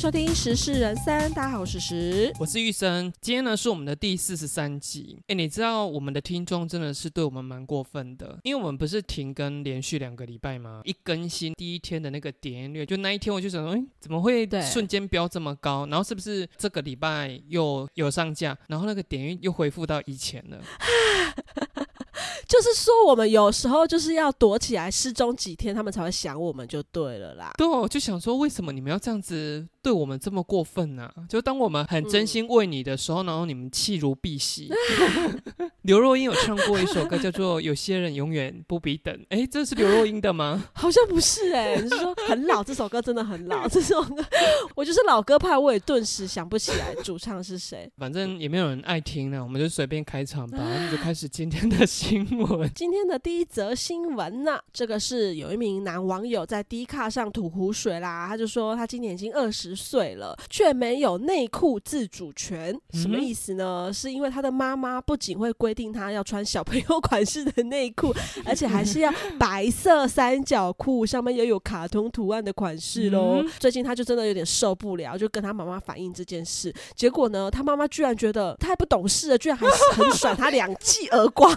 迎收听《时事人三》，大家好，我是时。我是玉生，今天呢是我们的第四十三集。哎，你知道我们的听众真的是对我们蛮过分的，因为我们不是停更连续两个礼拜吗？一更新第一天的那个点阅率，就那一天我就想说，哎，怎么会对瞬间飙这么高？然后是不是这个礼拜又有上架，然后那个点阅又恢复到以前了？就是说，我们有时候就是要躲起来失踪几天，他们才会想我们就对了啦。对，我就想说，为什么你们要这样子对我们这么过分呢、就当我们很真心为你的时候，然后你们弃如敝屣。刘若英有唱过一首歌，叫做《有些人永远不必等》。哎，这是刘若英的吗？好像不是哎、你是说很老？这首歌真的很老，这首歌我就是老歌派，我也顿时想不起来主唱是谁。反正也没有人爱听呢，我们就随便开场吧。我们就开始今天的新闻。今天的第一则新闻呢、这个是有一名男网友在 D 卡上吐苦水啦，他就说他今年已经二十岁了，却没有内裤自主权，什么嗯意思呢？是因为他的妈妈不仅会规定他要穿小朋友款式的内裤，而且还是要白色三角裤，上面也有卡通图案的款式喽。嗯最近他就真的有点受不了，就跟他妈妈反映这件事，结果呢，他妈妈居然觉得太不懂事了，居然还很甩他两记耳光。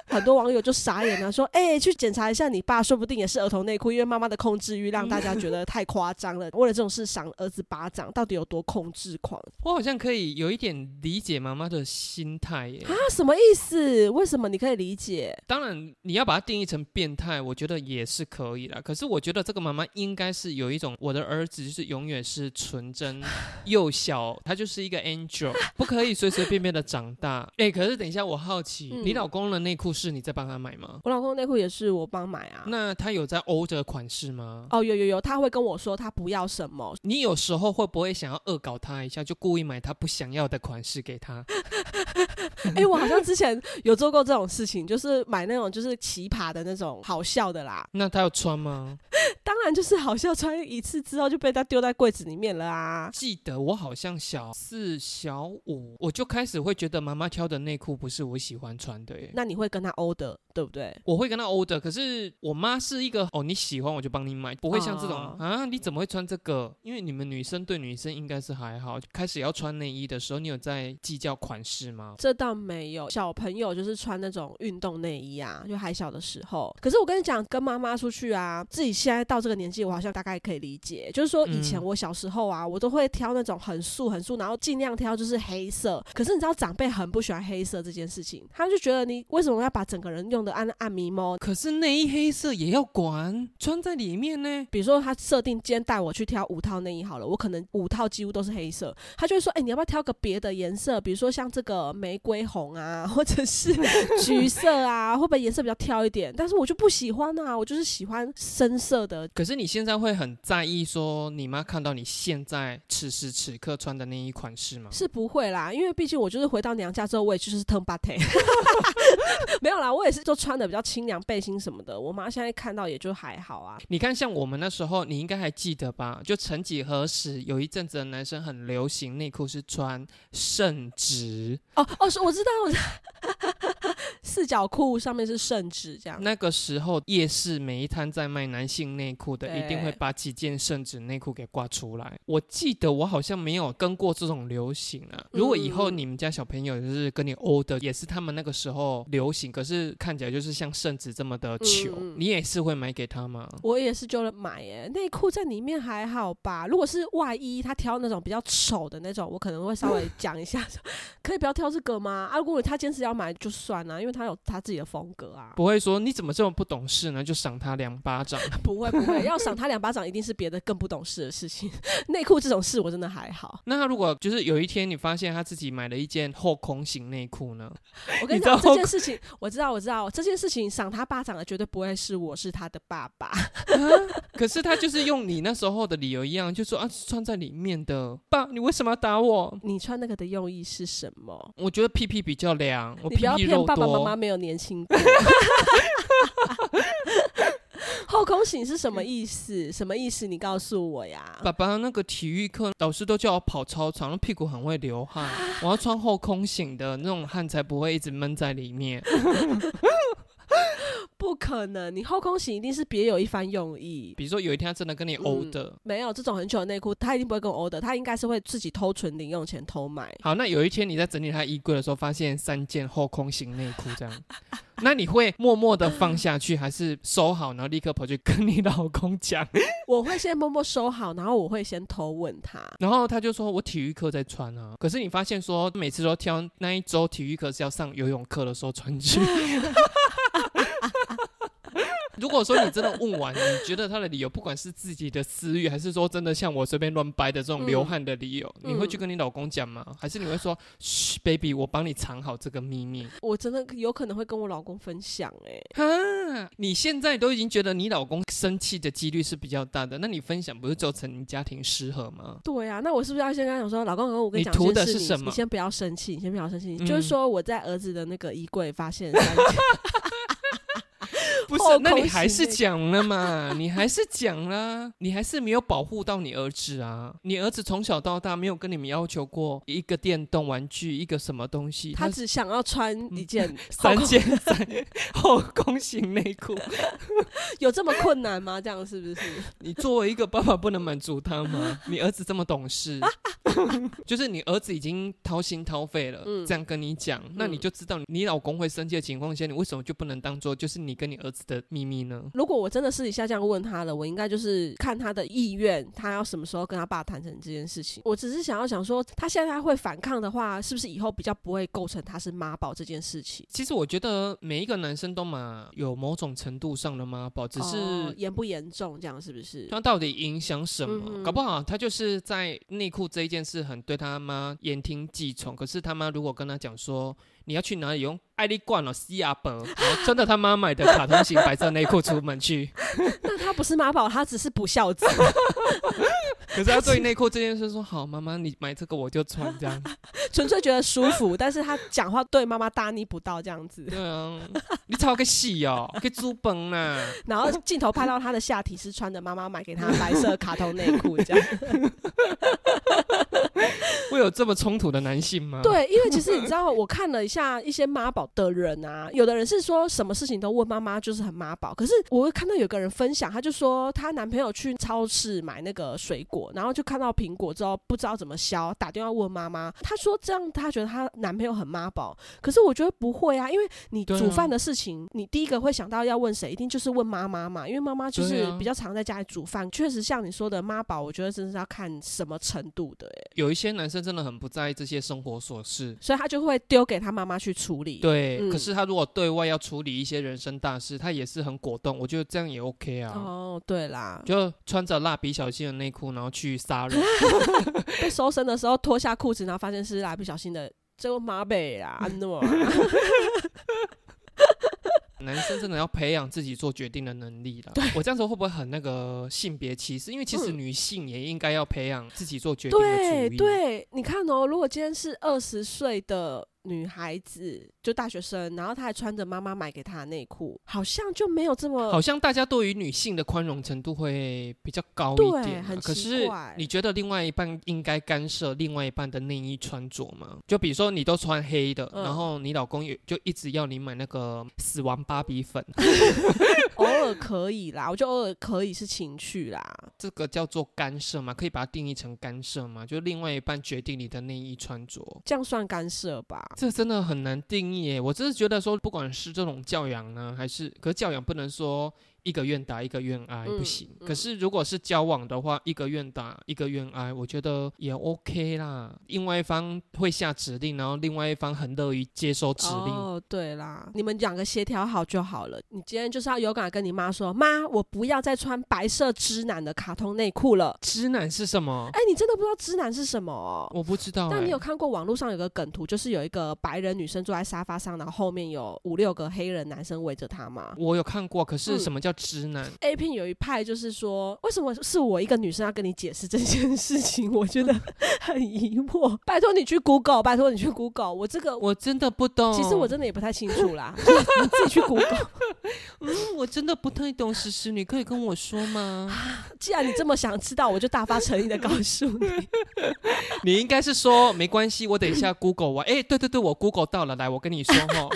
很多网友就傻眼了，说：“哎、去检查一下你爸，说不定也是儿童内裤，因为妈妈的控制欲让大家觉得太夸张了。为了这种事赏儿子巴掌，到底有多控制狂我好像可以有一点理解妈妈的心态耶。啊？什么意思？为什么你可以理解？当然，你要把它定义成变态，我觉得也是可以的。可是我觉得这个妈妈应该是有一种，我的儿子就是永远是纯真 幼小，他就是一个 angel，不可以随随便便的长大。哎、可是等一下，我好奇，嗯你老公的内裤是你在帮他买吗？我老公内裤也是我帮买啊。那他有在 order 款式吗？哦，有有有，他会跟我说他不要什么，你有时候会不会想要恶搞他一下，就故意买他不想要的款式给他？哎、我好像之前有做过这种事情，就是买那种就是奇葩的那种好笑的啦。那他要穿吗？当然就是好笑穿一次之后就被他丢在柜子里面了啊。记得我好像小四、小五，我就开始会觉得妈妈挑的内裤不是我喜欢穿的耶。那你会跟他 order 对不对？我会跟他 order，可是我妈是一个哦，你喜欢我就帮你买，不会像这种、哦啊，你怎么会穿这个？因为你们女生对女生应该是还好，开始要穿内衣的时候，你有在计较款式吗？这倒没有，小朋友就是穿那种运动内衣啊，就还小的时候。可是我跟你讲，跟妈妈出去啊，自己现在到这个年纪，我好像大概可以理解。就是说，以前嗯我小时候啊，我都会挑那种很素很素，然后尽量挑就是黑色。可是你知道，长辈很不喜欢黑色这件事情，他们就觉得你为什么要把整个人用的暗暗迷蒙？可是内衣黑色也要管，穿在里面呢。比如说，他设定今天带我去挑五套内衣好了，我可能五套几乎都是黑色，他就会说：“哎、你要不要挑个别的颜色？比如说像这个玫瑰红啊，或者是 橘色啊，会不会颜色比较挑一点？”但是我就不喜欢啊，我就是喜欢深色的。可是你现在会很在意说你妈看到你现在此时此刻穿的那一款式吗？是不会啦，因为毕竟我就是回到娘家之后，我也就是 turn b a t 没有啦，我也是就穿的比较清凉背心什么的。我妈现在看到也就还好啊。你看，像我们那时候，你应该还记得吧？就曾几何时，有一阵子的男生很流行内裤是穿圣旨，哦哦，是我知道，我知道四角裤上面是圣旨这样。那个时候夜市每一摊在卖男性内裤的，一定会把几件圣旨内裤给挂出来。我记得我好像没有跟过这种流行啊。如果以后嗯你们家小朋友就是跟你 order，也是他们那个时候流行，可是看起来就是像圣旨这么的球，你也是会买给他吗？我也是就买耶，内裤在里面还好吧？如果是外衣，他挑那种比较丑的那种，我可能会稍微讲一下，可以不要挑这个吗？啊，如果他坚持要买就算了，因为他有他自己的风格啊。不会说你怎么这么不懂事呢？就赏他两巴掌。不会不会，要赏他两巴掌，一定是别的更不懂事的事情。内裤这种事我真的还好。那他如果就是有一天你发现他自己买了一件后空型内裤呢？我跟你讲这件事情，我知道我知道这件事情赏他巴掌的绝对不会是我，是他的爸爸。可是他就是用你那时候的理由一样，就说啊穿在里面的，爸，你为什么要打我？你穿那个的用意是什么？我觉得屁屁比较凉，我屁屁肉骗爸爸妈妈。没有年轻过。后空型是什么意思？什么意思？你告诉我呀。爸爸那个体育课老师都叫我跑操场，屁股很会流汗，我要穿后空型的那种汗才不会一直闷在里面。不可能，你后空型一定是别有一番用意。比如说有一天他真的跟你欧的，没有这种很久的内裤，他一定不会跟我欧的，他应该是会自己偷存零用钱偷买。好，那有一天你在整理他衣柜的时候，发现三件后空型内裤这样，那你会默默的放下去，还是收好，然后立刻跑去跟你老公讲？我会先默默收好，然后我会先偷问他，然后他就说我体育课在穿啊，可是你发现说每次都挑那一周体育课是要上游泳课的时候穿去。如果说你真的问完，你觉得他的理由，不管是自己的私欲，还是说真的像我随便乱掰的这种流汗的理由，你会去跟你老公讲吗？还是你会说，嘘，baby，我帮你藏好这个秘密？我真的有可能会跟我老公分享，哎，哈，你现在都已经觉得你老公生气的几率是比较大的，那你分享不是造成你家庭失和吗？对啊，那我是不是要先跟他讲说，老公，我跟你讲，图的是什么？你先不要生气，你先不要生气，嗯就是说我在儿子的那个衣柜发现。不是，那你还是讲了嘛？你还是讲啦，你还是没有保护到你儿子啊！你儿子从小到大没有跟你们要求过一个电动玩具，一个什么东西，他只想要穿一件 三件三后宫型内裤，有这么困难吗？这样是不是？你作为一个爸爸不能满足他吗？你儿子这么懂事，就是你儿子已经掏心掏肺了，这样跟你讲，那你就知道你老公会生气的情况下，你为什么就不能当做就是你跟你儿子。的秘密呢？如果我真的私底下这样问他了，我应该就是看他的意愿，他要什么时候跟他爸谈成这件事情。我只是想要想说，他现在会反抗的话，是不是以后比较不会构成他是妈宝这件事情？其实我觉得每一个男生都嘛有某种程度上的妈宝，只是严不严重，这样是不是？他到底影响什么？搞不好他就是在内裤这一件事很对他妈言听计从，可是他妈如果跟他讲说。你要去哪里用爱丽罐了西雅本，穿着他妈买的卡通型白色内裤出门去。那他不是妈宝，他只是不孝子。可是他对内裤这件事说 好，妈妈你买这个我就穿这样，纯粹觉得舒服。但是他讲话对妈妈大逆不道这样子。对啊，你操个戏哦，可以租本呐。然后镜头拍到他的下体是穿着妈妈买给他白色卡通内裤这样。会有这么冲突的男性吗？对，因为其实你知道，我看了一下一些妈宝的人啊，有的人是说什么事情都问妈妈，就是很妈宝。可是我会看到有个人分享，他就说她男朋友去超市买那个水果，然后就看到苹果之后不知道怎么削，打电话问妈妈。他说这样她觉得她男朋友很妈宝。可是我觉得不会啊，因为你煮饭的事情，你第一个会想到要问谁，一定就是问妈妈嘛，因为妈妈就是比较常在家里煮饭。确实像你说的妈宝，我觉得真是要看什么程度的。哎，有一些男生真的很不在意这些生活琐事，所以他就会丢给他妈妈去处理。对，可是他如果对外要处理一些人生大事，他也是很果断。我觉得这样也 OK 啊。哦，对啦，就穿着蜡笔小新的内裤，然后去杀人。被搜身的时候脱下裤子，然后发现是蜡笔小心的这个马北啊，安诺。男生真的要培养自己做决定的能力了。我这样子会不会很那个性别歧视？因为其实女性也应该要培养自己做决定的对对，你看哦，如果今天是二十岁的。女孩子就大学生，然后她还穿着妈妈买给她的内裤，好像就没有这么……好像大家对于女性的宽容程度会比较高一点。很可是你觉得另外一半应该干涉另外一半的内衣穿着吗？就比如说你都穿黑的，然后你老公也就一直要你买那个死亡芭比粉 偶尔可以啦，我就偶尔可以是情趣啦。这个叫做干涉吗？可以把它定义成干涉吗？就另外一半决定你的内衣穿着，这样算干涉吧？这真的很难定义诶，我只是觉得说，不管是这种教养呢，还是可教养不能说。一个愿打一个愿挨不行，可是如果是交往的话，一个愿打一个愿挨，我觉得也 OK 啦。另外一方会下指令，然后另外一方很乐于接收指令。哦，对啦，你们两个协调好就好了。你今天就是要勇敢跟你妈说，妈，我不要再穿白色织男的卡通内裤了。织男是什么？哎，你真的不知道织男是什么？我不知道。但你有看过网络上有个梗图，就是有一个白人女生坐在沙发上，然后后面有五六个黑人男生围着她吗？我有看过，可是什么叫织男？A 片有一派就是说，为什么是我一个女生要跟你解释这件事情？我觉得很疑惑。拜托你去 Google，拜托你去 Google。我这个我真的不懂，其实我真的也不太清楚啦。你自己去 Google。嗯，我真的不太懂，诗诗，你可以跟我说吗？既然你这么想知道，我就大发诚意的告诉你。你应该是说没关系，我等一下 Google 我。哎，对对对，我 Google 到了，来，我跟你说哈。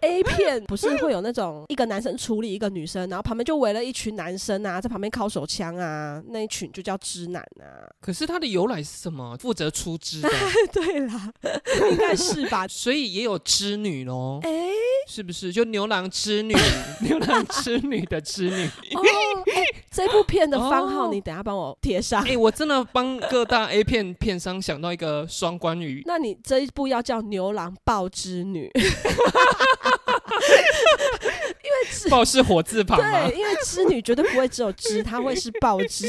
A 片不是会有那种一个男生处理一个女生，然后旁边就围了一群男生啊，在旁边靠手枪啊，那一群就叫知男啊。可是它的由来是什么？负责出汁的，对啦，应该是吧？所以也有织女喽，哎、是不是？就牛郎织女，牛郎织女的织女。这部片的番号哦你等下帮我贴上。哎、我真的帮各大 A 片片商想到一个双关语，那你这一部要叫牛郎抱织女，报是火字旁？对，因为织女绝对不会只有织，它会是报织。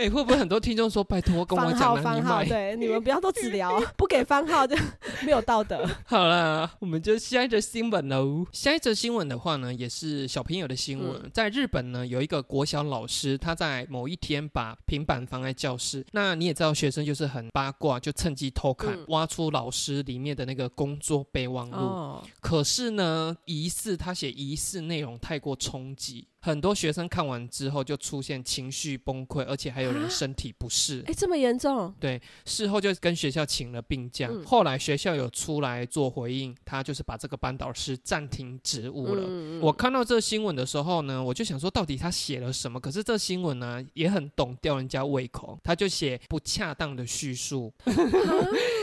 哎、会不会很多听众说，拜托跟我讲南番号？对，你们不要都只聊，不给番号就没有道德。好啦，我们就下一则新闻喽。下一则新闻的话呢，也是小朋友的新闻。嗯在日本呢，有一个国小老师，他在某一天把平板放在教室。那你也知道，学生就是很八卦，就趁机偷看，嗯挖出老师里面的那个工作备忘录。哦，可是呢，疑似他写疑似内容太过冲击，很多学生看完之后就出现情绪崩溃，而且还有人身体不适。哎，这么严重？对事后就跟学校请了病假，嗯后来学校有出来做回应，他就是把这个班导师暂停职务了。嗯我看到这个新闻的时候呢，我就想说，到底他写了什么？可是这新闻呢，也很懂吊人家胃口，他就写不恰当的叙述。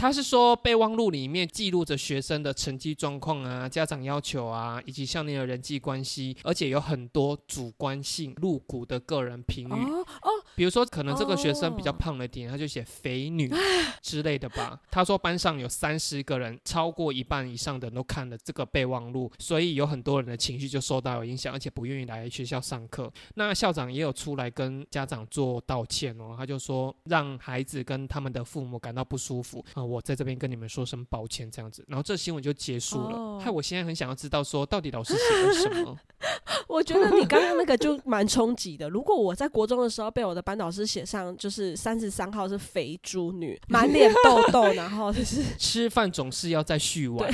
啊他是说备忘录里面记录着学生的成绩状况啊、家长要求啊，以及校内的人际关系，而且有很多主观性、露骨的个人评语。哦哦，比如说，可能这个学生比较哦胖了点，他就写肥女之类的吧。他说班上有三十个人，超过一半以上的人都看了这个备忘录，所以有很多人的情绪就受到了影响，而且不愿意来学校上课。那校长也有出来跟家长做道歉哦，他就说让孩子跟他们的父母感到不舒服啊、我在这边跟你们说声抱歉这样子。然后这新闻就结束了。哦害我现在很想要知道说，到底老师写了什么？我觉得你刚刚那个就蛮冲击的。如果我在国中的时候被我的班导师写上就是三十三号是肥猪女，满脸痘痘，然后就是吃饭总是要再续碗。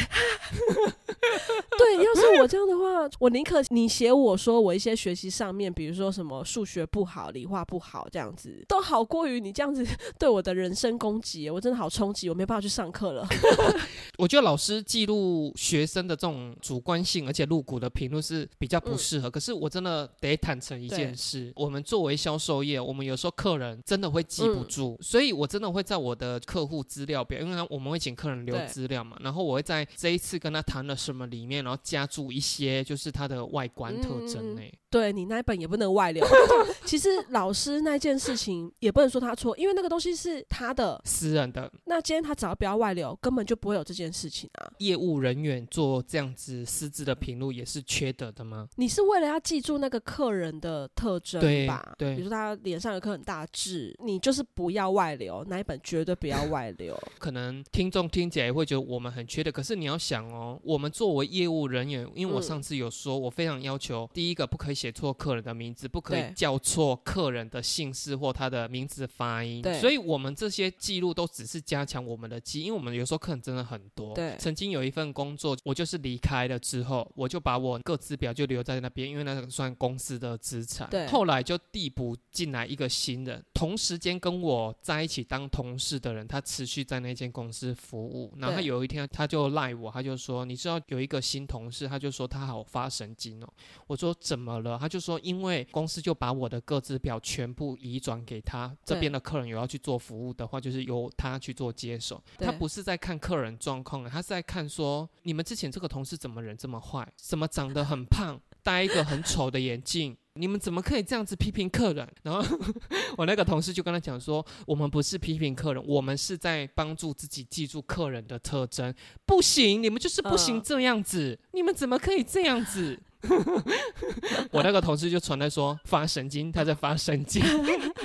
对，要是我这样的话，我宁可你写我说我一些学习上面，比如说什么数学不好、理化不好这样子，都好过于你这样子对我的人身攻击。我真的好冲击，我没办法去上课了。我觉得老师记录学生的这种主观性而且露骨的评论是比较不适合。可是我真的得坦诚一件事，我们作为销售业，我们有时候客人真的会记不住，所以我真的会在我的客户资料表，因为我们会请客人留资料嘛，然后我会在这一次跟他谈了什么里面，然后加注一些就是它的外观特征呢、对你那一本也不能外流。其实老师那件事情也不能说他错，因为那个东西是他的。私人的那今天他只要不要外流，根本就不会有这件事情啊。业务人员做这样子私自的评论也是缺德的吗？你是为了要记住那个客人的特征对吧？对比如说他脸上有颗很大痣，你就是不要外流，那一本绝对不要外流。可能听众听起来会觉得我们很缺德，可是你要想哦，我们作为业务人员，因为我嗯上次有说，我非常要求，第一个不可以写错客人的名字，不可以叫错客人的姓氏或他的名字发音，对所以我们这些记录都只是加强我们的记忆，因为我们有时候客人真的很多。对曾经有一份工作，我就是离开了之后，我就把我个资表就留在那边，因为那个算公司的资产。对后来就递补进来一个新人，同时间跟我在一起当同事的人，他持续在那间公司服务。然后他有一天他就赖我，他就说：“你知道有一个新同事，他就说他好发神经哦。”我说：“怎么了？”他就说：“因为公司就把我的个资表全部移转给他，这边的客人有要去做服务的话，就是由他去做接手。他不是在看客人状况，他是在看说你们之前这个同事怎么人这么坏，怎么长得很胖，戴一个很丑的眼镜。”你们怎么可以这样子批评客人？然后 我那个同事就跟他讲说，我们不是批评客人，我们是在帮助自己记住客人的特征。不行，你们就是不行嗯这样子，你们怎么可以这样子？那个同事就传来说发神经，他在发神经。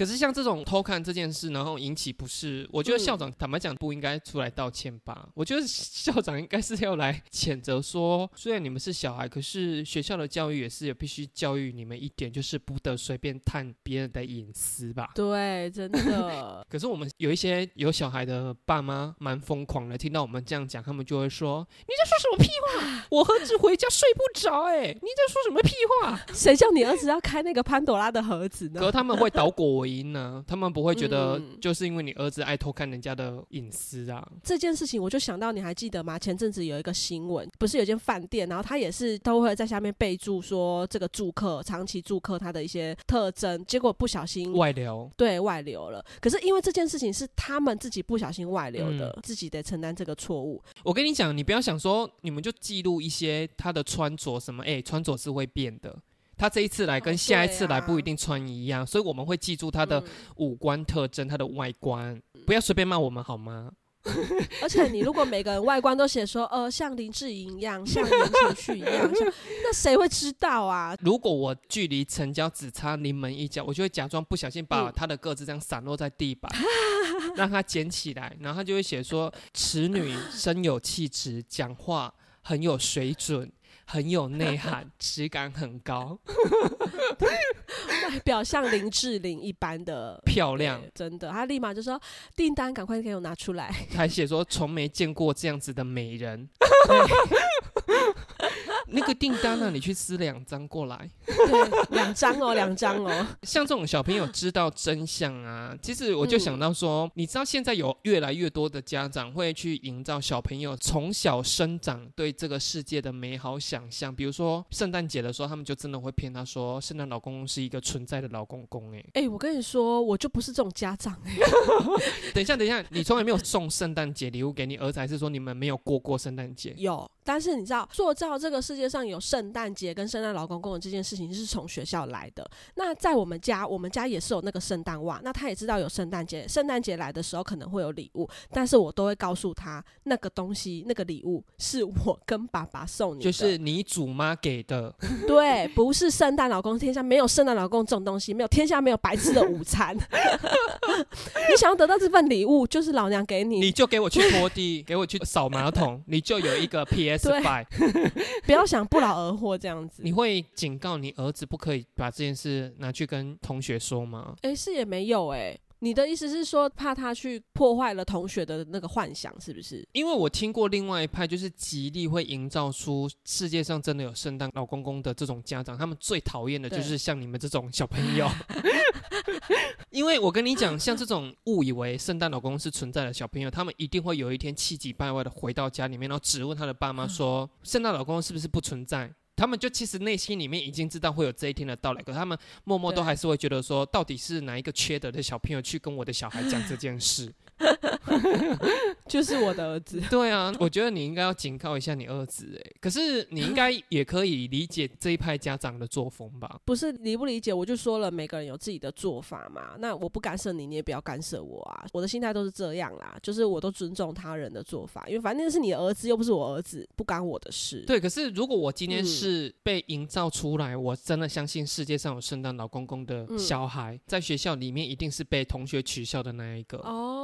可是像这种偷看这件事，然后引起不适，我觉得嗯校长、坦白讲不应该出来道歉吧？我觉得 校长应该是要来谴责说，虽然你们是小孩，可是学校的教育也是有必须教育你们一点，就是不得随便探别人的隐私吧。对，真的。可是我们有一些有小孩的爸妈蛮疯狂的，听到我们这样讲，他们就会说：“你在说什么屁话？我何止回家睡不着，哎，你在说什么屁话谁叫你儿子要开那个潘朵拉的盒子？”呢？可是他们会倒果为因呢、他们不会觉得嗯就是因为你儿子爱偷看人家的隐私啊。这件事情，我就想到，你还记得吗？前阵子有一个新闻，不是有间饭店，然后他也是都会在下面备注说这个住客长期住客他的一些特征，结果不小心外流，对外流了。可是因为这件事情是他们自己不小心外流的，嗯自己得承担这个错误。我跟你讲，你不要想说你们就记录一些他的穿着什么，哎、穿着是会变的。他这一次来跟哦下一次来不一定穿一样，所以我们会记住他的嗯五官特征、他的外观，不要随便骂我们好吗？而且你如果每个人外观都写说，呃，像林志颖一样，像林承旭一样，像那谁会知道啊？如果我距离成交只差临门一脚，我就会假装不小心把嗯他的个子这样散落在地板，让他捡起来，然后他就会写说：“此女生有气质，讲话很有水准。”很有内涵，质感很高，外表像林志玲一般的 漂亮。真的，他立马就说订单赶快给我拿出来。还写说从没见过这样子的美人。那个订单呢、你去撕两张过来。对，两张哦，两张哦。像这种小朋友知道真相啊，其实我就想到说，你知道现在有越来越多的家长会去营造小朋友从小生长对这个世界的美好想象，比如说圣诞节的时候，他们就真的会骗他说，圣诞老公公是一个存在的老公公、欸。哎、我跟你说，我就不是这种家长哎、等一下，等一下，你从来没有送圣诞节礼物给你儿子，还是说你们没有过过圣诞节？有，但是你知道，塑造这个世界上有圣诞节跟圣诞老公公的这件事情是从学校来的。那在我们家，我们家也是有那个圣诞袜，那他也知道有圣诞节，圣诞节来的时候可能会有礼物，但是我都会告诉他，那个东西，那个礼物是我跟爸爸送你的，就是你祖妈给的，对，不是圣诞老公，天下没有圣诞老公这种东西，没有天下没有白吃的午餐。你想要得到这份礼物，就是老娘给你，你就给我去拖地，给我去扫马桶，你就有一个 Five。不要想不劳而获这样子。你会警告你儿子不可以把这件事拿去跟同学说吗？哎、是也没有哎、你的意思是说，怕他去破坏了同学的那个幻想，是不是？因为我听过另外一派，就是极力会营造出世界上真的有圣诞老公公的这种家长，他们最讨厌的就是像你们这种小朋友。因为我跟你讲，像这种误以为圣诞老公公是存在的小朋友，他们一定会有一天气急败坏的回到家里面，然后质问他的爸妈说：“圣诞老公公是不是不存在？”他们就其实内心里面已经知道会有这一天的到来，可他们默默都还是会觉得说，到底是哪一个缺德的小朋友去跟我的小孩讲这件事？就是我的儿子。对啊，我觉得你应该要警告一下你儿子，哎，可是你应该也可以理解这一派家长的作风吧？不是理不理解，我就说了，每个人有自己的做法嘛。那我不干涉你，你也不要干涉我啊。我的心态都是这样啦，就是我都尊重他人的做法，因为反正那是你的儿子，又不是我儿子，不干我的事。对，可是如果我今天嗯是被营造出来，我真的相信世界上有圣诞老公公的嗯小孩，在学校里面一定是被同学取笑的那一个。哦，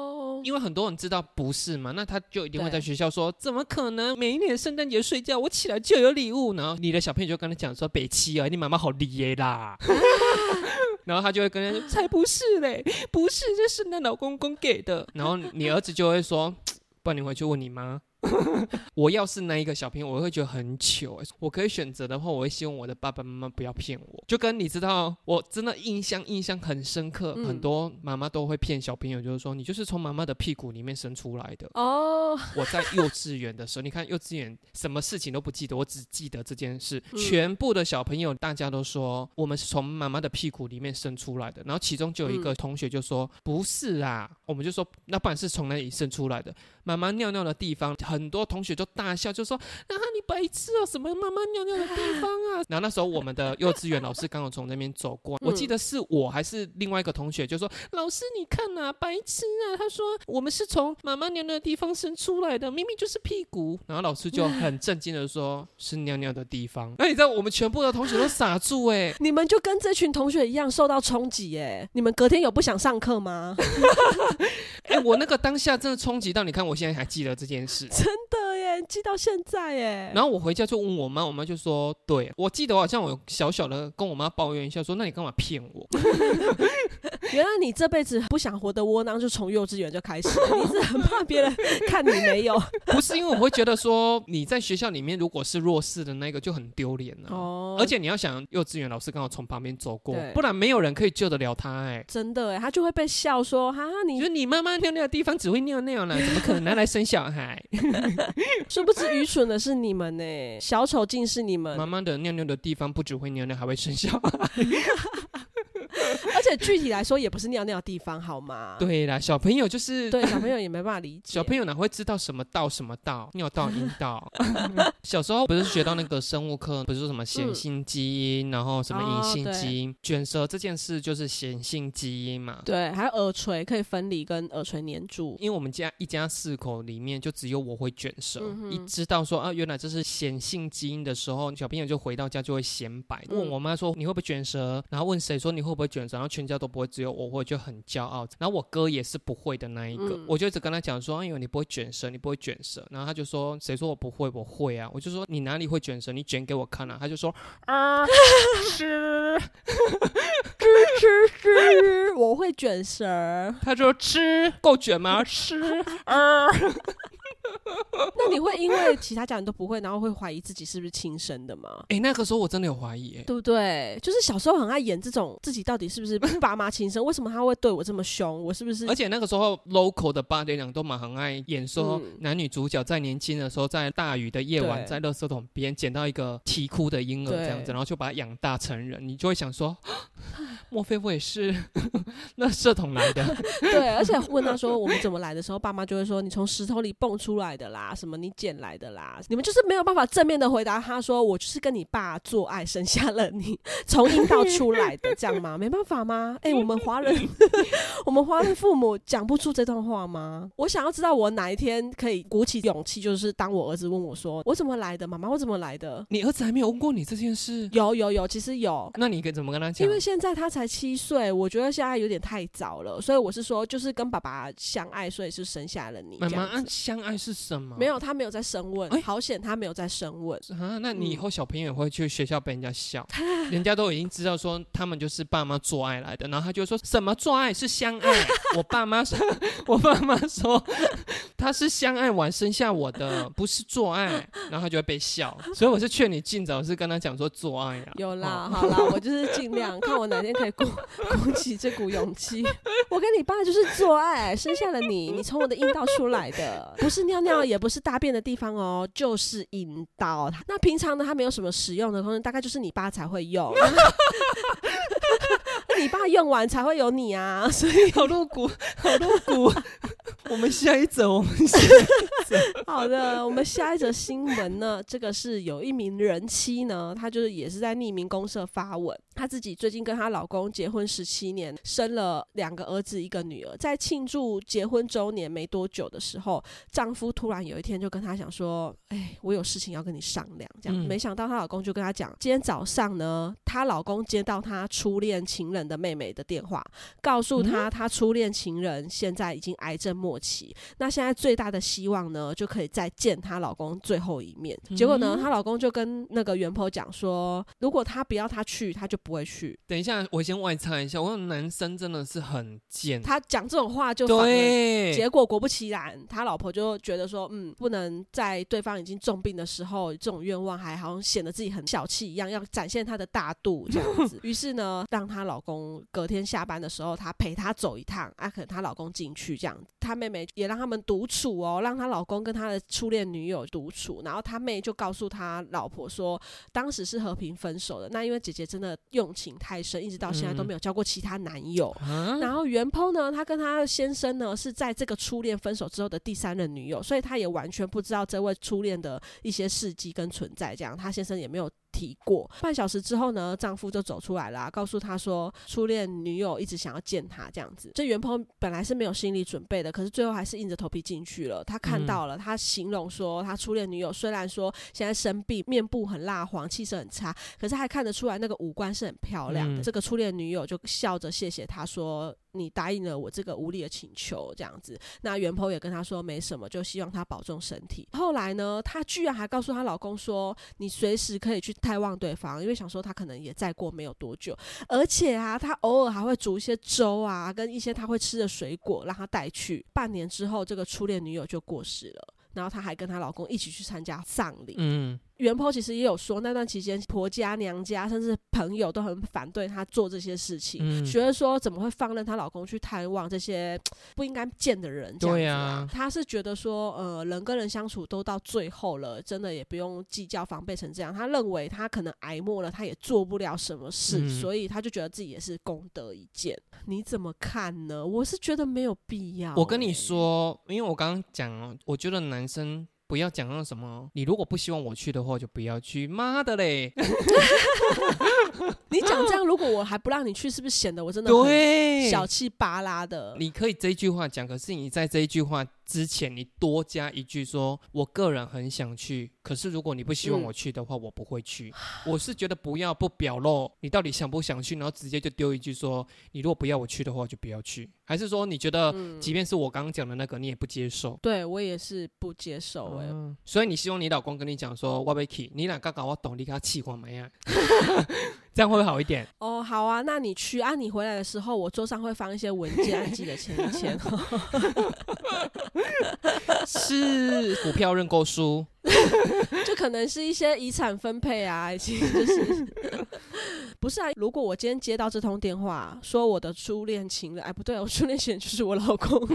因为很多人知道不是嘛，那他就一定会在学校说，怎么可能？每一年圣诞节睡觉，我起来就有礼物。然后你的小朋友就跟他讲说，北七啊，你妈妈好厉害啦。然后他就会跟他说，才不是嘞，不是，这是那老公公给的。然后你儿子就会说，不然你回去问你妈。我要是那一个小朋友，我会觉得很糗。我可以选择的话，我会希望我的爸爸妈妈不要骗我。就跟你知道，我真的印象印象很深刻，嗯很多妈妈都会骗小朋友，就是说你就是从妈妈的屁股里面生出来的。哦，我在幼稚园的时候，你看幼稚园什么事情都不记得，我只记得这件事。嗯全部的小朋友大家都说我们是从妈妈的屁股里面生出来的，然后其中就有一个嗯同学就说、不是啊，我们就说那不然是从哪里生出来的？妈妈尿尿的地方，很多同学就大笑，就说啊你白痴哦，什么妈妈尿尿的地方啊？然后那时候我们的幼稚园老师刚好从那边走过，我记嗯得是我还是另外一个同学就说老师你看呐、白痴啊！他说我们是从妈妈尿尿的地方生出来的，明明就是屁股。然后老师就很震惊的说是尿尿的地方。那 你知道我们全部的同学都傻住哎、你们就跟这群同学一样受到冲击哎，你们隔天有不想上课吗？哎、我那个当下真的冲击到，你看我现在还记得这件事。真的耶，哎，记到现在耶。然后我回家就问我妈，我妈就说：“对我记得好像我小小的跟我妈抱怨一下，说那你干嘛骗我？原来你这辈子不想活得窝囊，就从幼稚园就开始，你是很怕别人看你没有？不是因为我会觉得说你在学校里面如果是弱势的那个就很丢脸了。哦，而且你要想幼稚园老师刚好从旁边走过，不然没有人可以救得了他。哎，真的哎，他就会被笑说：哈，你说你妈妈尿尿的地方只会尿尿呢，怎么可能拿来生小孩？殊不知愚蠢的是你们呢，小丑竟是你们。妈妈的尿尿的地方不只会尿尿，还会生小孩。而且具体来说，也不是尿尿的地方，好吗？对啦，小朋友就是对小朋友也没办法理解。小朋友哪会知道什么道什么道？尿道、阴道。小时候不是学到那个生物课，不是说什么显性基因，然后什么隐性基因？卷舌这件事就是显性基因嘛？对，还有耳垂可以分离，跟耳垂粘住。因为我们家一家四口里面，就只有我会卷舌。一知道说啊，原来这是显性基因的时候，小朋友就回到家就会显摆，问我妈说你会不会卷舌？然后问谁说你会不会卷舌？然后全家都不会，只有我会，就很骄傲。然后我哥也是不会的那一个，我就一直跟他讲说：“哎呦，你不会卷舌，你不会卷舌。”然后他就说：“谁说我不会？我会啊！”我就说：“你哪里会卷舌？你卷给我看啊！”他就说：“啊，吃，吃吃吃，我会卷舌。”他说：“吃够卷吗？吃啊。” 那你会因为其他家人都不会，然后会怀疑自己是不是亲生的吗？哎，那个时候我真的有怀疑，哎，对不对？就是小时候很爱演这种自己到底是不是爸妈亲生？为什么他会对我这么凶？我是不是？而且那个时候 local 的八点两都蛮很爱演，说男女主角在年轻的时候，在大雨的夜晚，在垃圾桶边捡到一个啼哭的婴儿这样子，然后就把他养大成人，你就会想说，莫非我也是 那圾桶来的？对，而且问他说我们怎么来的时候，爸妈就会说你从石头里蹦出来的啦，什么你捡来的啦，你们就是没有办法正面的回答他说我就是跟你爸做爱生下了你，从阴道出来的这样吗？没办法吗？哎，我们华人，我们华人父母讲不出这段话吗？我想要知道我哪一天可以鼓起勇气，就是当我儿子问我说我怎么来的，妈妈我怎么来的？你儿子还没有问过你这件事？有有有，其实有。那你跟怎么跟他讲？因为现在他才七岁，我觉得现在有点太早了，所以我是说，就是跟爸爸相爱，所以是生下了你。妈妈相爱是什么？没有，他没有在深问。好险，他没有在深问啊！那你以后小朋友也会去学校被人家笑，人家都已经知道说他们就是爸妈做爱来的，然后他就说什么做爱是相爱。我爸妈说，我爸妈说他是相爱完生下我的，不是做爱，然后他就会被笑。所以我是劝你尽早是跟他讲说做爱啊。有啦，好啦，我就是尽量看我哪天可以鼓鼓起这股勇气。我跟你爸就是做爱生下了你，你从我的阴道出来的，不是尿尿，也不是大便的地方哦，就是阴道。那平常呢，它没有什么使用的功能，大概就是你爸才会用。你爸用完才会有你啊，所以好露骨，好露骨。我们下一则，我们下一则。好的，我们下一则新闻呢，这个是有一名人妻呢，她就是也是在匿名公社发文，她自己最近跟她老公结婚十七年，生了两个儿子一个女儿，在庆祝结婚周年没多久的时候，丈夫突然有一天就跟她讲说：“哎，我有事情要跟你商量。”这样，没想到她老公就跟她讲，今天早上呢，她老公接到她初恋情人的妹妹的电话，告诉她她初恋情人现在已经癌症末。期，那现在最大的希望呢，就可以再见她老公最后一面。结果呢，她老公就跟那个袁婆讲说，如果她不要她去，她就不会去。等一下，我先外插一下，我男生真的是很贱。他讲这种话就对，结果果不其然，他老婆就觉得说，嗯，不能在对方已经重病的时候，这种愿望还好像显得自己很小气一样，要展现他的大度这样子。于是呢，让她老公隔天下班的时候，她陪她走一趟，啊，可能她老公进去这样，她妹。妹也让他们独处哦，让她老公跟她的初恋女友独处，然后她妹就告诉她老婆说，当时是和平分手的。那因为姐姐真的用情太深，一直到现在都没有交过其他男友。然后袁鹏呢，他跟他先生呢是在这个初恋分手之后的第三任女友，所以他也完全不知道这位初恋的一些事迹跟存在。这样，他先生也没有。提过半小时之后呢，丈夫就走出来了，告诉他说初恋女友一直想要见他这样子。这袁鹏本来是没有心理准备的，可是最后还是硬着头皮进去了。他看到了，他形容说他初恋女友虽然说现在生病，面部很蜡黄，气色很差，可是还看得出来那个五官是很漂亮的。这个初恋女友就笑着谢谢他说。你答应了我这个无理的请求，这样子。那袁婆也跟他说没什么，就希望他保重身体。后来呢，她居然还告诉她老公说，你随时可以去探望对方，因为想说他可能也再过没有多久。而且啊，她偶尔还会煮一些粥啊，跟一些他会吃的水果让他带去。半年之后，这个初恋女友就过世了，然后她还跟她老公一起去参加葬礼。嗯，袁坡其实也有说，那段期间婆家、娘家甚至朋友都很反对她做这些事情，嗯觉得说怎么会放任她老公去探望这些不应该见的人？这样子对啊啊，她是觉得说，呃，人跟人相处都到最后了，真的也不用计较防备成这样。她认为她可能挨默了，她也做不了什么事，嗯所以她就觉得自己也是功德一件。你怎么看呢？我是觉得没有必要、我跟你欸，说，因为我刚刚讲哦，我觉得男生。不要讲那什么，你如果不希望我去的话，就不要去。妈的嘞！你讲这样，如果我还不让你去，是不是显得我真的很对，小气巴拉的？你可以这一句话讲，可是你在这一句话之前，你多加一句说：“我个人很想去，可是如果你不希望嗯我去的话，我不会去。”我是觉得不要不表露你到底想不想去，然后直接就丢一句说：“你如果不要我去的话，就不要去。”还是说你觉得，嗯即便是我刚刚讲的那个，你也不接受？对我也是不接受哎、嗯，所以你希望你老公跟你讲说：“我要去，你俩刚刚我懂，你给他气话没啊？” 这样会不会好一点？哦，好啊，那你去啊，你回来的时候，我桌上会放一些文件，啊记得签一签。是股票认购书，就可能是一些遗产分配啊，其实就是不是啊？如果我今天接到这通电话，说我的初恋情人，哎，不对，我初恋情人就是我老公。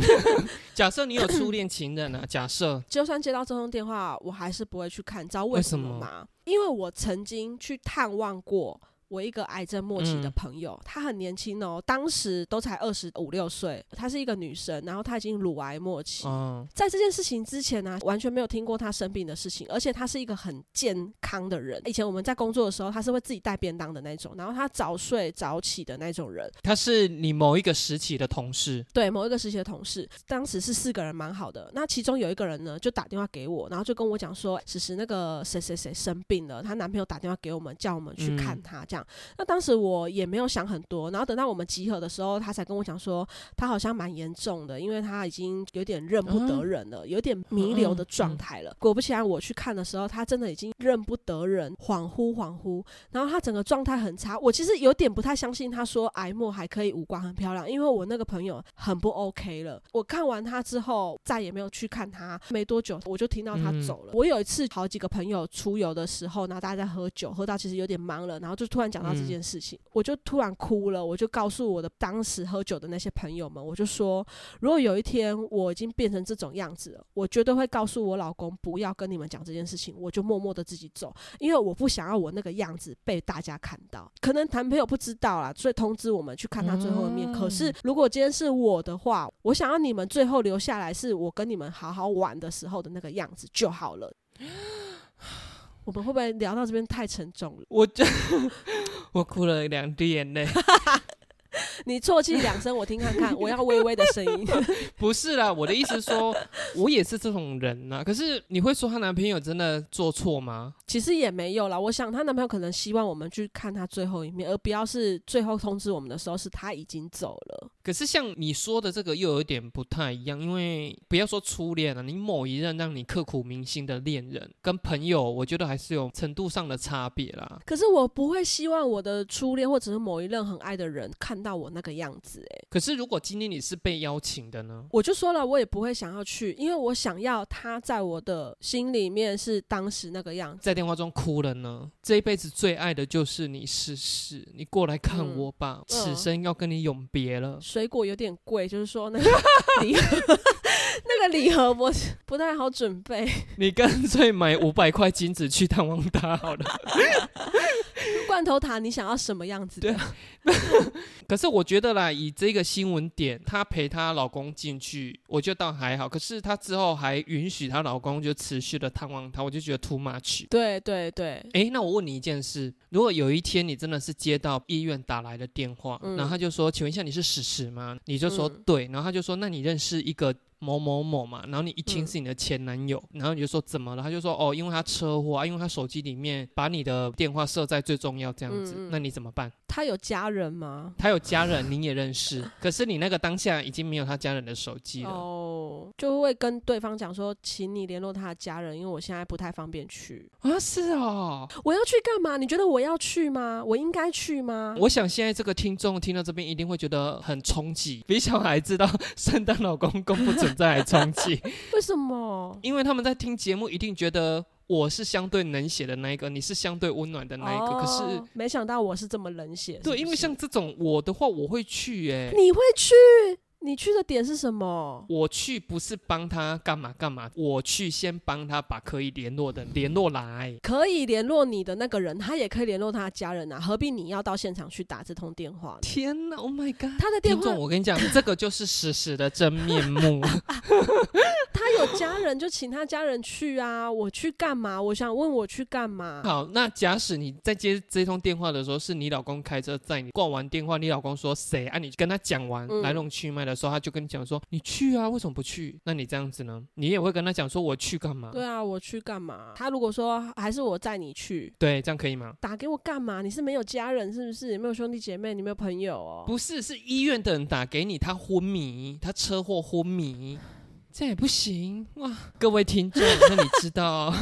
假设你有初恋情人啊，假设就算接到这通电话，我还是不会去看，知道为什么吗？因为我曾经去探望过。我一个癌症末期的嗯朋友，她很年轻哦，当时都才二十五六岁，她是一个女生，然后她已经乳癌末期，嗯，在这件事情之前呢、完全没有听过她生病的事情，而且她是一个很健康的人。以前我们在工作的时候，她是会自己带便当的那种，然后她早睡早起的那种人。她是你某一个时期的同事，对某一个时期的同事，当时是四个人，蛮好的。那其中有一个人呢，就打电话给我，然后就跟我讲说，其实那个谁谁谁生病了，她男朋友打电话给我们，叫我们去看他这样。那当时我也没有想很多，然后等到我们集合的时候，他才跟我讲说，他好像蛮严重的，因为他已经有点认不得人了，有点弥留的状态了。果不其然，我去看的时候，他真的已经认不得人，恍惚恍惚，然后他整个状态很差。我其实有点不太相信他说癌末还可以五官很漂亮，因为我那个朋友很不 OK 了。我看完他之后，再也没有去看他。没多久，我就听到他走了。我有一次好几个朋友出游的时候，然后大家在喝酒，喝到其实有点忙了，然后就突然讲到这件事情，我就突然哭了。我就告诉我的当时喝酒的那些朋友们，我就说，如果有一天我已经变成这种样子了，我绝对会告诉我老公不要跟你们讲这件事情，我就默默的自己走，因为我不想要我那个样子被大家看到。可能男朋友不知道啦，所以通知我们去看他最后一面。可是如果今天是我的话，我想要你们最后留下来是我跟你们好好玩的时候的那个样子就好了。我们会不会聊到这边太沉重了？我这我哭了两滴眼泪。你啜泣两声，我听看看。我要微微的声音。不是啦，我的意思是说，我也是这种人呐、可是你会说她男朋友真的做错吗？其实也没有啦，我想她男朋友可能希望我们去看她最后一面，而不要是最后通知我们的时候是她已经走了。可是像你说的这个又有一点不太一样，因为不要说初恋了，你某一任让你刻骨铭心的恋人跟朋友，我觉得还是有程度上的差别啦。可是我不会希望我的初恋或者是某一任很爱的人看到我那个样子、欸，可是如果今天你是被邀请的呢？我就说了，我也不会想要去，因为我想要他在我的心里面是当时那个样子。在电话中哭了呢？这一辈子最爱的就是你，试试，你过来看嗯我吧，嗯此生要跟你永别了。水果有点贵，就是说那个 礼盒，那个礼盒我不太好准备。你干脆买五百块金子去探望他好了。罐头塔，你想要什么样子的？可是我觉得啦，以这个新闻点，她陪她老公进去，我觉得倒还好。可是她之后还允许她老公就持续的探望她，我就觉得 too much。对对对，诶，那我问你一件事：如果有一天你真的是接到医院打来的电话，嗯然后他就说：“请问一下你是史实吗？”你就说嗯对，然后他就说：“那你认识一个某某某嘛，然后你一听嗯是你的前男友，然后你就说怎么了？他就说哦，因为他车祸啊，因为他手机里面把你的电话设在最重要这样子，那你怎么办？他有家人吗？他有家人，你也认识，可是你那个当下已经没有他家人的手机了。哦，就会跟对方讲说，请你联络他的家人，因为我现在不太方便去。啊，是哦，我要去干嘛？你觉得我要去吗？我应该去吗？我想现在这个听众听到这边一定会觉得很冲击，比小孩知道圣诞老公公不存在还冲击，为什么？因为他们在听节目一定觉得我是相对冷血的那一个，你是相对温暖的那一个，可是哦没想到我是这么冷血。对，因为像这种我的话，我会去耶、你会去，你去的点是什么？我去不是帮他干嘛干嘛，我去先帮他把可以联络的联络来。可以联络你的那个人，他也可以联络他的家人啊，何必你要到现场去打这通电话呢？天哪，Oh my god！他的电话听众，，我跟你讲，这个就是实时的真面目。他有家人就请他家人去啊。我去干嘛？我想问我去干嘛？好，那假使你在接这通电话的时候，是你老公开车载你，挂完电话，你老公说谁啊？你跟他讲完嗯来龙去脉的时候，他就跟你讲说你去啊，为什么不去？那你这样子呢？你也会跟他讲说我去干嘛？对啊，我去干嘛？他如果说还是我载你去，对，这样可以吗？打给我干嘛？你是没有家人是不是？你没有兄弟姐妹？你没有朋友哦？不是，是医院的人打给你，他昏迷，他车祸昏迷，这也不行哇！各位听众，那你知道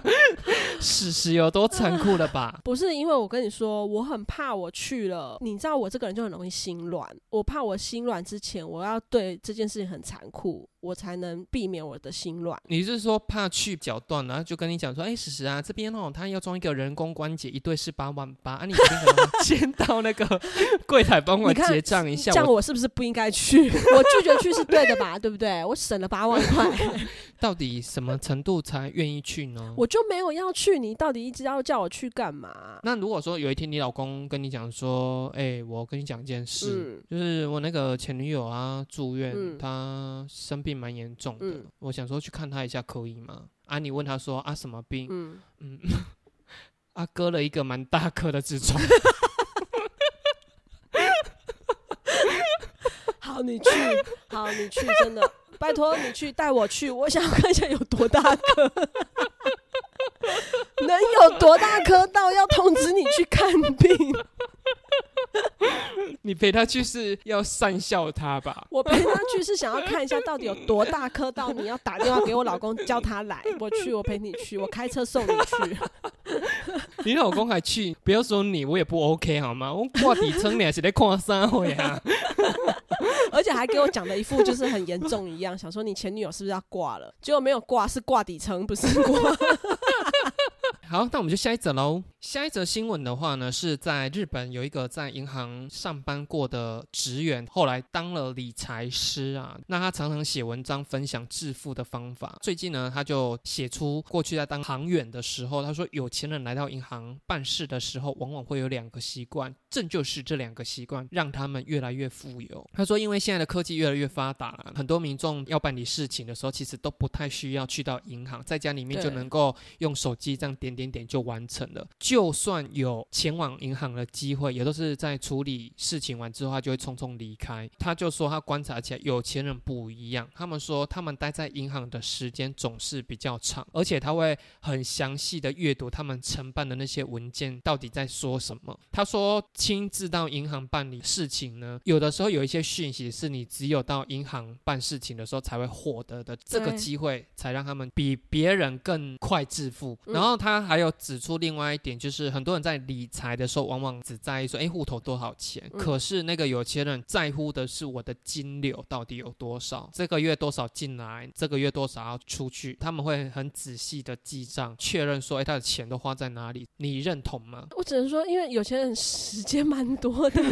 事实有多残酷了吧？不是，因为我跟你说，我很怕我去了，你知道我这个人就很容易心软。我怕我心软之前，我要对这件事情很残酷，我才能避免我的心乱。你是说怕去脚断，然后就跟你讲说，哎、史实啊，这边哦，他要装一个人工关节，一对是八万八，啊，你 先到那个柜台帮我结账一下，这样我我是不是不应该去？我拒绝去是对的吧？对不对？我省了八万块，到底什么程度才愿意去呢？我就没有要去，你到底一直要叫我去干嘛？那如果说有一天你老公跟你讲说，哎、我跟你讲一件事，嗯就是我那个前女友啊住院，嗯她生病蛮严重的，嗯我想说去看他一下可以吗？啊，你问他说啊什么病？嗯，嗯，啊割了一个蛮大颗的痔疮，好，你去，好，你去，真的，拜托你去，带我去，我想要看一下有多大颗，能有多大颗到要通知你去看病？你陪他去是要善笑他吧？我陪他去是想要看一下到底有多大颗到你要打电话给我老公叫他来，我去，我陪你去，我开车送你去。你老公还去，不要说你，我也不 OK 好吗？我挂底层你还是在看三会啊？而且还给我讲的一副就是很严重一样，想说你前女友是不是要挂了？结果没有挂，是挂底层，不是挂。好，那我们就下一则喽。下一则新闻的话呢，是在日本有一个在银行上班过的职员，后来当了理财师啊。那他常常写文章分享致富的方法。最近呢，他就写出过去在当行员的时候，他说有钱人来到银行办事的时候，往往会有两个习惯，正就是这两个习惯让他们越来越富有。他说，因为现在的科技越来越发达了，很多民众要办理事情的时候，其实都不太需要去到银行，在家里面就能够用手机这样点点点就完成了。就算有前往银行的机会，也都是在处理事情完之后，他就会匆匆离开。他就说他观察起来，有钱人不一样，他们说他们待在银行的时间总是比较长，而且他会很详细的阅读他们承办的那些文件到底在说什么。他说亲自到银行办理事情呢，有的时候有一些讯息是你只有到银行办事情的时候才会获得的，这个机会才让他们比别人更快致富。嗯然后他还有指出另外一点，就是很多人在理财的时候，往往只在意说，哎，户头多少钱。嗯可是那个有钱人在乎的是我的金流到底有多少，这个月多少进来，这个月多少要出去，他们会很仔细的记账，确认说，哎，他的钱都花在哪里，你认同吗？我只能说，因为有钱人时间蛮多的，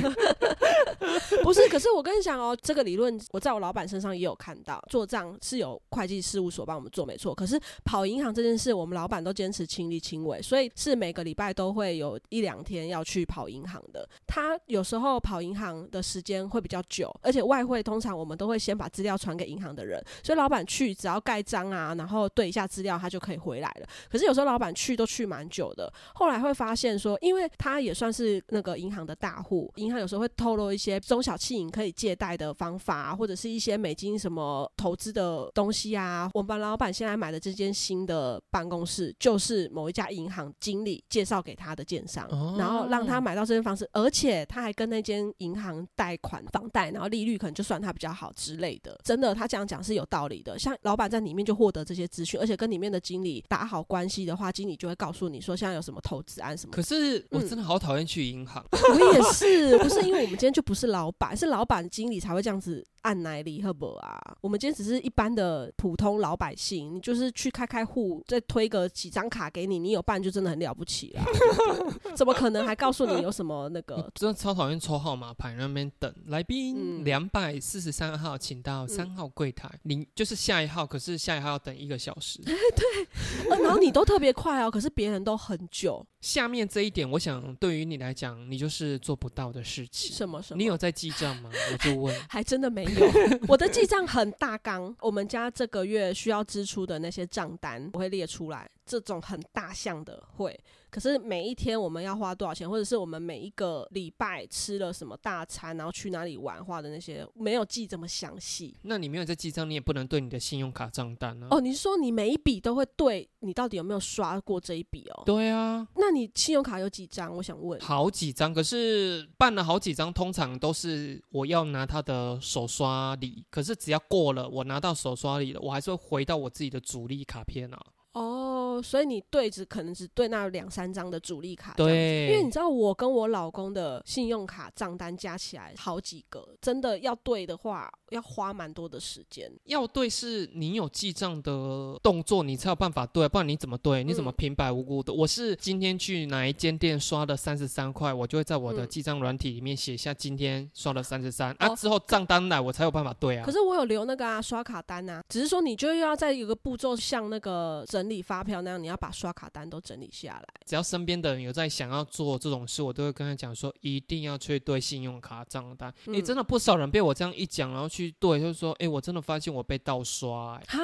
不是。可是我跟你讲哦，这个理论我在我老板身上也有看到，做账是有会计事务所帮我们做，没错。可是跑银行这件事，我们老板都坚持亲力轻微，所以是每个礼拜都会有一两天要去跑银行的。他有时候跑银行的时间会比较久，而且外汇通常我们都会先把资料传给银行的人，所以老板去只要盖章啊，然后对一下资料，他就可以回来了。可是有时候老板去都去蛮久的，后来会发现说，因为他也算是那个银行的大户，银行有时候会透露一些中小企银可以借贷的方法，或者是一些美金什么投资的东西啊。我们老板现在买的这间新的办公室，就是某一家银行经理介绍给他的建商，然后让他买到这间房子，而且他还跟那间银行贷款房贷，然后利率可能就算他比较好之类的。真的，他这样讲是有道理的。像老板在里面就获得这些资讯，而且跟里面的经理打好关系的话，经理就会告诉你说现在有什么投资案什么。可是我真的好讨厌去银行，我也是，不是因为我们今天就不是老板，是老板经理才会这样子。按奶里赫不啊？我们今天只是一般的普通老百姓，你就是去开开户，再推个几张卡给你，你有办就真的很了不起了。怎么可能还告诉你有什么那个？真的超讨厌抽号码牌那边等来宾两百四十三号，请到三号柜台。你就是下一号，可是下一号要等一个小时。对，然后你都特别快哦，可是别人都很久。下面这一点，我想对于你来讲，你就是做不到的事情。什么什么？你有在记账吗？我就问。还真的没有，我的记账很大纲。我们家这个月需要支出的那些账单，我会列出来。这种很大项的会。可是每一天我们要花多少钱，或者是我们每一个礼拜吃了什么大餐，然后去哪里玩，花的那些没有记这么详细。那你没有在记账，你也不能对你的信用卡账单啊。哦，你是说你每一笔都会对你到底有没有刷过这一笔哦？对啊。那你信用卡有几张？我想问。好几张，可是办了好几张，通常都是我要拿他的手刷礼，可是只要过了，我拿到手刷礼了，我还是会回到我自己的主力卡片啊。哦，所以你对只可能只对那两三张的主力卡，对，因为你知道我跟我老公的信用卡账单加起来好几个，真的要对的话要花蛮多的时间。要对是你有记账的动作，你才有办法对，不然你怎么对？你怎么平白无故的？我是今天去哪一间店刷了三十三块，我就会在我的记账软体里面写下今天刷了三十三，啊之后账单来我才有办法对啊。可是我有留那个啊刷卡单啊，只是说你就要在有个步骤像那个整。整理发票那样，你要把刷卡单都整理下来。只要身边的人有在想要做这种事，我都会跟他讲说，一定要去对信用卡账单。你真的不少人被我这样一讲，然后去对，就是说，哎，我真的发现我被盗刷，哈，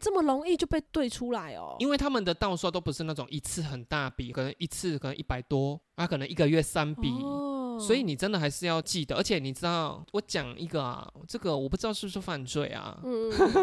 这么容易就被对出来哦。因为他们的盗刷都不是那种一次很大笔，可能一次可能一百多，他可能一个月三笔。所以你真的还是要记得，而且你知道，我讲一个啊，这个我不知道是不是犯罪啊，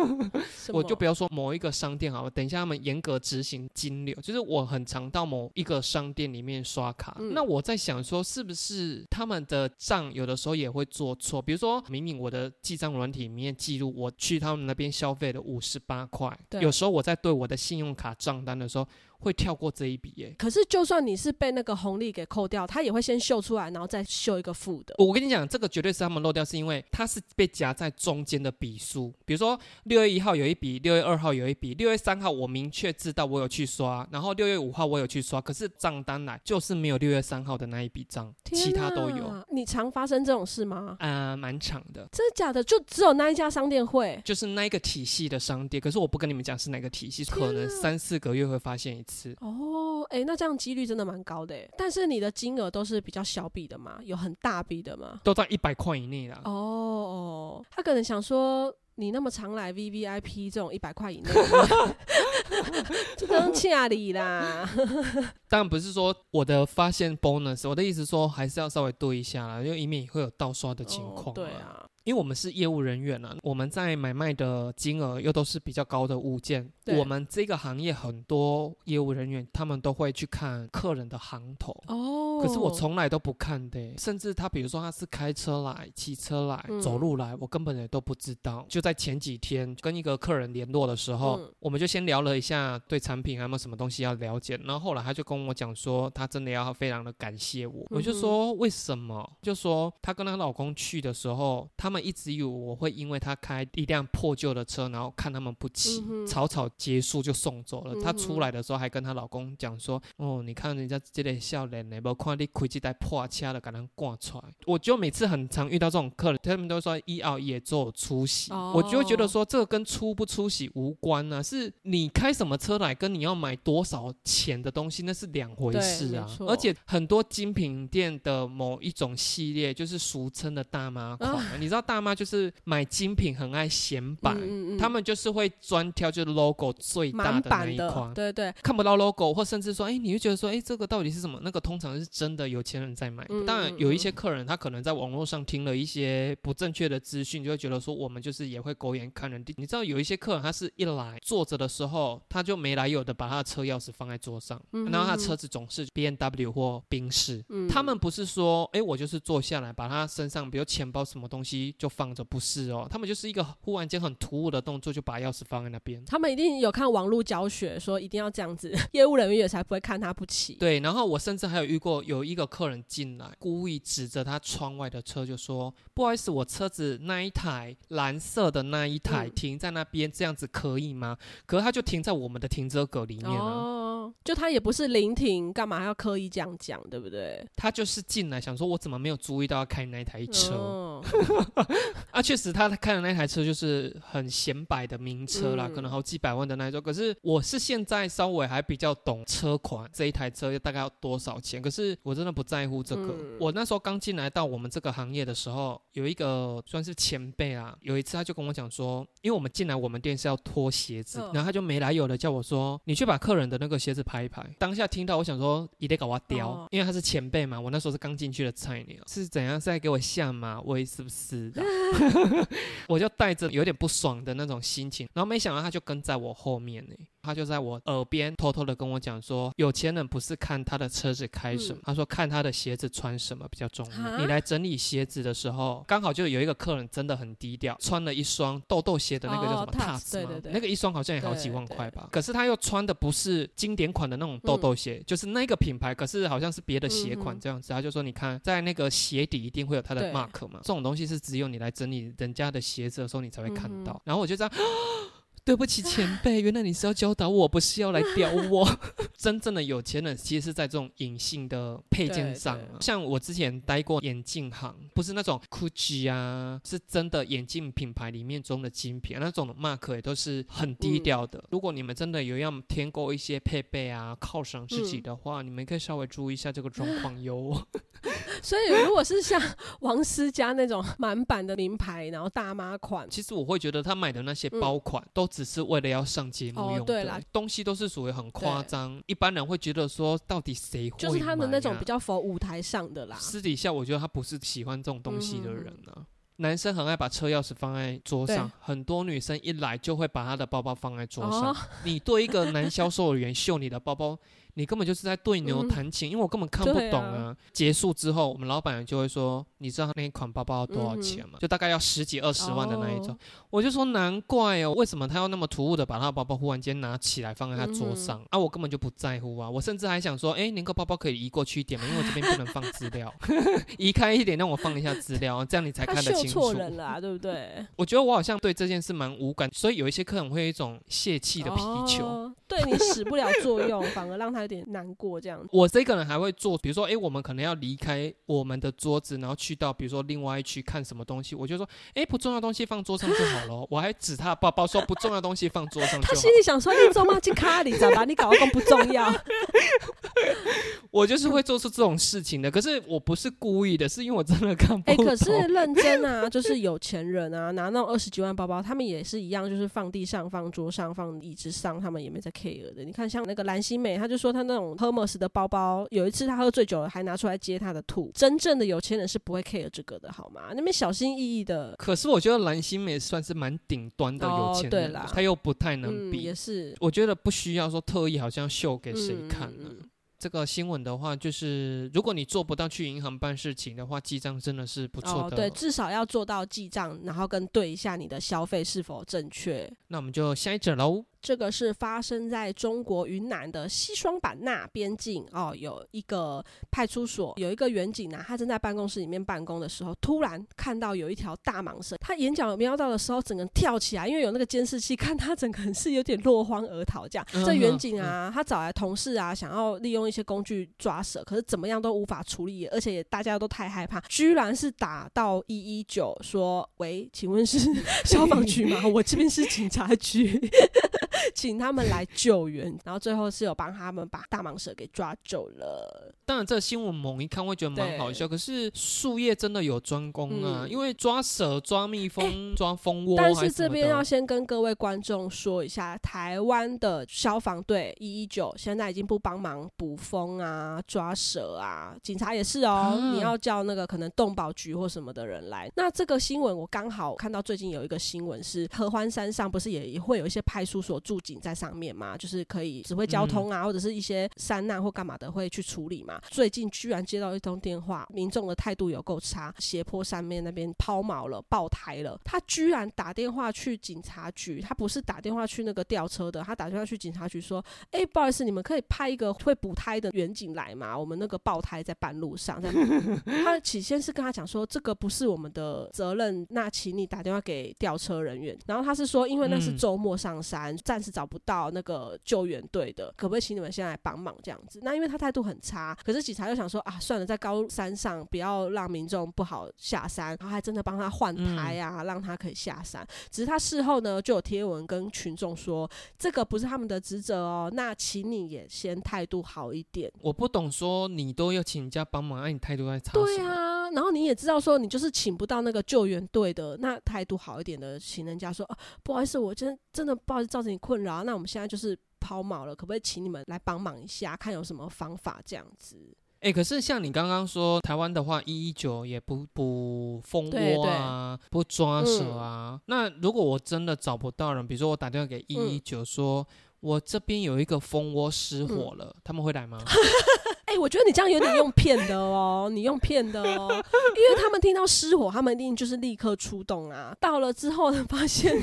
我就不要说某一个商店好了，等一下他们严格执行金流，就是我很常到某一个商店里面刷卡，那我在想说，是不是他们的账有的时候也会做错，比如说明明我的记账软体里面记录我去他们那边消费了五十八块，有时候我在对我的信用卡账单的时候。会跳过这一笔耶，可是就算你是被那个红利给扣掉，他也会先秀出来，然后再秀一个负的。我跟你讲，这个绝对是他们漏掉，是因为它是被夹在中间的笔数。比如说六月一号有一笔，六月二号有一笔，六月三号我明确知道我有去刷，然后六月五号我有去刷，可是账单来就是没有六月三号的那一笔账，其他都有。你常发生这种事吗？啊，蛮长的。真的假的？就只有那一家商店会，就是那一个体系的商店。可是我不跟你们讲是哪个体系，可能三四个月会发现一次。哦，哎，那这样几率真的蛮高的，但是你的金额都是比较小笔的嘛，有很大笔的吗？都在一百块以内啦。哦哦，他可能想说，你那么常来 V V I P 这种一百块以内，这跟恰里啦。当然不是说我的发现 bonus，我的意思说还是要稍微对一下啦，因为以免会有盗刷的情况。对啊。因为我们是业务人员啊，我们在买卖的金额又都是比较高的物件。我们这个行业很多业务人员，他们都会去看客人的行头。哦。可是我从来都不看的，甚至他比如说他是开车来、骑车来、走路来，我根本也都不知道。就在前几天跟一个客人联络的时候，我们就先聊了一下对产品还有没有什么东西要了解。然后后来他就跟我讲说，他真的要非常的感谢我。我就说为什么？就说她跟她老公去的时候，他。们一直以为我会因为他开一辆破旧的车，然后看他们不起，嗯草草结束就送走了。她嗯出来的时候还跟她老公讲说：“哦，你看人家这个笑脸呢，无看你开这台破车的，给人挂出来。”我就每次很常遇到这种客人，他们都说一熬也做出席，我就会觉得哦说这个跟出不出席无关啊，是你开什么车来，跟你要买多少钱的东西那是两回事啊。而且很多精品店的某一种系列，就是俗称的大妈款啊、你知道大妈就是买精品很爱显摆。嗯嗯嗯他们就是会专挑就是 logo 最大的那一款，，对对，看不到 logo，或甚至说，哎、你会觉得说，哎、这个到底是什么？那个通常是真的有钱人在买当然嗯，有一些客人他可能在网络上听了一些不正确的资讯，就会觉得说，我们就是也会狗眼看人低。你知道有一些客人他是一来坐着的时候，他就没来由的把他的车钥匙放在桌上，嗯然后他嗯车子总是 B N W 或宾士。嗯他们不是说，哎、我就是坐下来，把他身上比如钱包什么东西就放着，不是哦，他们就是一个忽然间很突兀的动作，就把钥匙放在那边。他们一定有看网络教学，说一定要这样子，业务人员也才不会看他不起。对，然后我甚至还有遇过有一个客人进来，故意指着他窗外的车就说：“不好意思，我车子那一台蓝色的那一台嗯停在那边，这样子可以吗？”可是他就停在我们的停车格里面啊。哦，就他也不是临停，干嘛要刻意这样讲，对不对？他就是进来想说，我怎么没有注意到要开那台车、哦 啊？确实，他开的那台车就是很显摆的名车啦，嗯可能好几百万的那一种。可是我是现在稍微还比较懂车款，这一台车大概要多少钱？可是我真的不在乎这个。嗯我那时候刚进来到我们这个行业的时候，有一个算是前辈啊，有一次他就跟我讲说，因为我们进来我们店是要脱鞋子，嗯然后他就没来由的叫我说，你去把客人的那个鞋子拍一拍。当下听到我想说，一定搞我雕，哦因为他是前辈嘛，我那时候是刚进去的菜鸟，是怎样是在给我下马威是不是的？我就带着有点不爽的那种心情，然后没想到他就跟在我后面呢，他就在我耳边偷偷的跟我讲说，有钱人不是看他的车子开什么，嗯他说看他的鞋子穿什么比较重要。你来整理鞋子的时候，刚好就有一个客人真的很低调，穿了一双豆豆鞋的那个叫什么哦 Tux，Tux 吗对对对那个一双好像也好几万块吧，可是他又穿的不是经典款的那种豆豆鞋，就是那个品牌，可是好像是别的鞋款这样子。他就说你看，在那个鞋底一定会有他的 mark 嘛，这种东西是只有你来整理人家的鞋子的时候你才会看到。嗯然后我就这样。对不起，前辈，原来你是要教导我，不是要来屌我。真正的有钱人其实是在这种隐性的配件上啊，像我之前待过眼镜行，不是那种 GUCCI 啊，是真的眼镜品牌里面中的精品，那种 mark 也都是很低嗯调的。如果你们真的有要添购一些配备啊，犒赏自己嗯的话，你们可以稍微注意一下这个状况哟。所以如果是像王思佳那种满版的名牌，然后大妈款，其实我会觉得他买的那些嗯包款，都只是为了要上节目哦用的，对啦东西都是属于很夸张，一般人会觉得说，到底谁会就是他们那种比较否舞台上的啦。私底下我觉得他不是喜欢这种东西的嗯人啊。男生很爱把车钥匙放在桌上，很多女生一来就会把她的包包放在桌上。哦你对一个男销售员秀你的包包，你根本就是在对牛嗯弹琴，因为我根本看不懂啊啊。结束之后，我们老板就会说：“你知道那一款包包要多少钱吗？”就大概要十几二十万的那一种。我就说难怪哦，为什么他要那么突兀的把他的包包忽然间拿起来放在他嗯桌上、啊？我根本就不在乎啊，我甚至还想说，哎，您个包包可以移过去一点吗？因为我这边不能放资料，移开一点让我放一下资料，这样你才看得清楚。人了啊，对不对？我觉得我好像对这件事蛮无感，所以有一些客人会有一种泄气的皮球。哦对你使不了作用，反而让他有点难过这样。我这个人还会做，比如说，哎，我们可能要离开我们的桌子，然后去到比如说另外一区看什么东西，我就说，哎，不重要的东西放桌上就好了。我还指他的包包说，不重要的东西放桌上就他。心里想说：“你做吗？进卡里，知道吧？你搞得更不重要。我就是会做出这种事情的，可是我不是故意的，是因为我真的看不哎、懂。可是认真啊，就是有钱人啊，拿那种二十几万包包，他们也是一样，就是放地上、放桌上、放椅子上，他们也没在 care 的。你看，像那个蓝心美，他就说他那种 Hermes 的包包，有一次他喝醉酒了，还拿出来接他的吐。真正的有钱人是不会 care 这个的，好吗？那边小心翼翼的，可是我觉得蓝心美算是蛮顶端的有钱人，哦对啦他又不太能嗯，比。也是我觉得不需要说特意好像秀给谁看呢、嗯嗯这个新闻的话，就是如果你做不到去银行办事情的话，记账真的是不错哦，的。对，至少要做到记账，然后跟对一下你的消费是否正确。那我们就下一则喽。这个是发生在中国云南的西双版纳边境哦，有一个派出所有一个远警啊，他正在办公室里面办公的时候，突然看到有一条大蟒蛇，他眼角瞄到的时候，整个人跳起来，因为有那个监视器，看他整个人是有点落荒而逃这样。嗯这远警啊，他找来同事啊，想要利用一些工具抓蛇，可是怎么样都无法处理，而且也大家都太害怕，居然是打到一一九说：“喂，请问是 消防局吗？我这边是警察局。” 请他们来救援，然后最后是有帮他们把大蟒蛇给抓走了。当然，这个新闻猛一看会觉得蛮好笑，可是树叶真的有专攻啊，嗯因为抓蛇、抓蜜蜂、抓蜂窝，但是这边要先跟各位观众说一下，台湾的消防队一一九现在已经不帮忙捕蜂啊、抓蛇啊，警察也是哦，啊你要叫那个可能动保局或什么的人来。那这个新闻我刚好看到最近有一个新闻是合欢山上不是也也会有一些派出所驻警在上面嘛，就是可以指挥交通啊，或者是一些山难或干嘛的会去处理嘛。最近居然接到一通电话，民众的态度有够差，斜坡上面那边抛锚了、爆胎了，他居然打电话去警察局，他不是打电话去那个吊车的，他打电话去警察局说：“哎、不好意思，你们可以派一个会补胎的远景来嘛？我们那个爆胎在半路上。在” 他起先是跟他讲说，这个不是我们的责任，那请你打电话给吊车人员。然后他是说，因为那是嗯周末上山，暂时找不到那个救援队的，可不可以请你们先来帮忙这样子？那因为他态度很差，可是警察又想说啊，算了，在高山上不要让民众不好下山，然后还真的帮他换胎啊，让他可以下山。只是他事后呢就有贴文跟群众说，这个不是他们的职责哦，那请你也先态度好一点。我不懂，说你都要请人家帮忙，那、你态度在差对什么？啊，然后你也知道说你就是请不到那个救援队的，那态度好一点的，请人家说、啊、不好意思，我真真的不好意思造成你困扰，那我们现在就是抛锚了，可不可以请你们来帮忙一下，看有什么方法这样子？哎、可是像你刚刚说，台湾的话，一一九也不捕蜂对窝啊，不抓蛇啊。那如果我真的找不到人，比如说我打电话给一一九说。我这边有一个蜂窝失火了，他们会来吗？哎、我觉得你这样有点用骗的哦，你用骗的哦，因为他们听到失火，他们一定就是立刻出动啊。到了之后呢，发现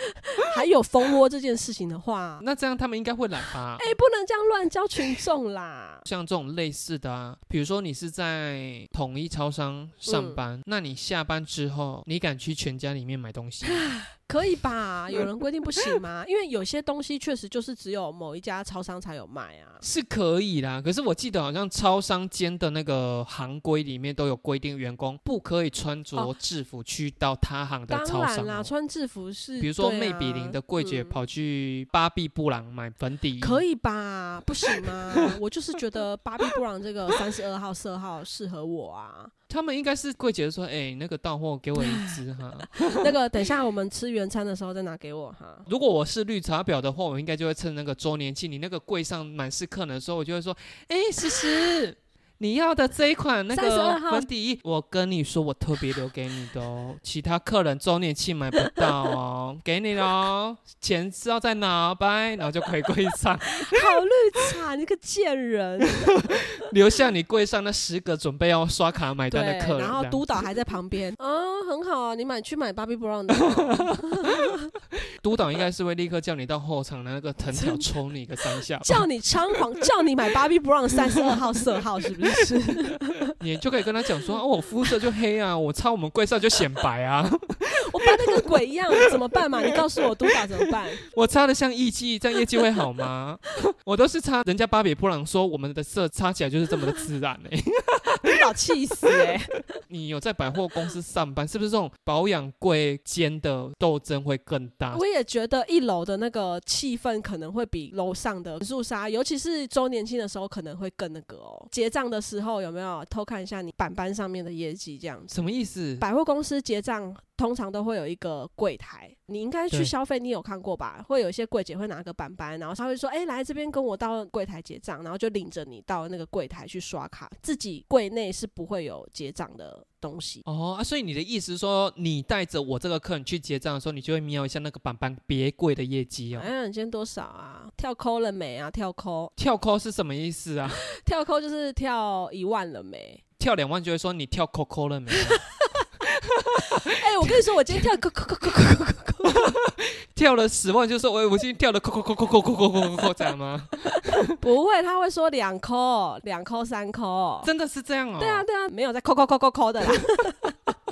还有蜂窝这件事情的话，那这样他们应该会来吧？哎、不能这样乱教群众啦。像这种类似的啊，比如说你是在统一超商上班，那你下班之后，你敢去全家里面买东西吗？可以吧？有人规定不行吗？因为有些东西确实就是只有某一家超商才有卖啊。是可以啦，可是我记得好像超商间的那个行规里面都有规定，员工不可以穿着哦制服去到他行的超商、然啦，哦。穿制服是，比如说魅比林的柜姐嗯跑去芭比布朗买粉底，可以吧？不行吗？我就是觉得芭比布朗这个三十二号色号适合我啊。他们应该是柜姐说：“哎、那个到货给我一支哈。那个等一下我们吃原餐的时候再拿给我哈。如果我是绿茶婊的话，我应该就会趁那个周年庆，你那个柜上满是客人的时候，我就会说：哎、思思。”你要的这一款那个粉底液，我跟你说，我特别留给你的哦，其他客人周年庆买不到哦，给你喽，钱知道在哪？拜，然后就回柜上，好绿茶，你个贱人！留下你柜上那十个准备要刷卡买单的客，人。然后督导还在旁边，啊，很好啊，你买去买芭比布朗的哦，督导应该是会立刻叫你到后场的那个藤条抽你个三下，叫你猖狂，叫你买芭比布朗三十二号色号，是不是？你就可以跟他讲说，哦，我肤色就黑啊，我擦我们柜上就显白啊，我扮的跟鬼一样，怎么办嘛？你告诉我督导怎么办？我擦的像艺妓，这样业绩会好吗？我都是擦人家芭比布朗说我们的色擦起来就是这么的自然哎、督导气死哎、你有在百货公司上班，是不是这种保养柜间的斗争会更大？我也觉得一楼的那个气氛可能会比楼上的肃杀，尤其是周年庆的时候可能会更那个哦。结账的时候有没有偷看一下你板板上面的业绩这样子？什么意思？百货公司结账通常都会有一个柜台，你应该去消费，你有看过吧？会有一些柜姐会拿个板板，然后她会说：“哎、来这边跟我到柜台结账。”然后就领着你到那个柜台去刷卡，自己柜内是不会有结账的东西。哦啊，所以你的意思说，你带着我这个客人去结账的时候，你就会瞄一下那个板板别柜的业绩哦。哎呀，你今天多少啊？跳扣了没啊？跳扣，跳扣是什么意思啊？跳扣就是跳一万了没？跳两万就会说你跳扣扣了没？哎、我跟你说，我今天跳扣扣扣扣扣扣扣，跳了十万，就说我我今天跳了扣扣扣扣扣扣扣扣扣扣这样吗？不会，他会说两扣、两扣、三扣。真的是这样哦。对啊，对啊，没有在扣扣扣扣扣的啦。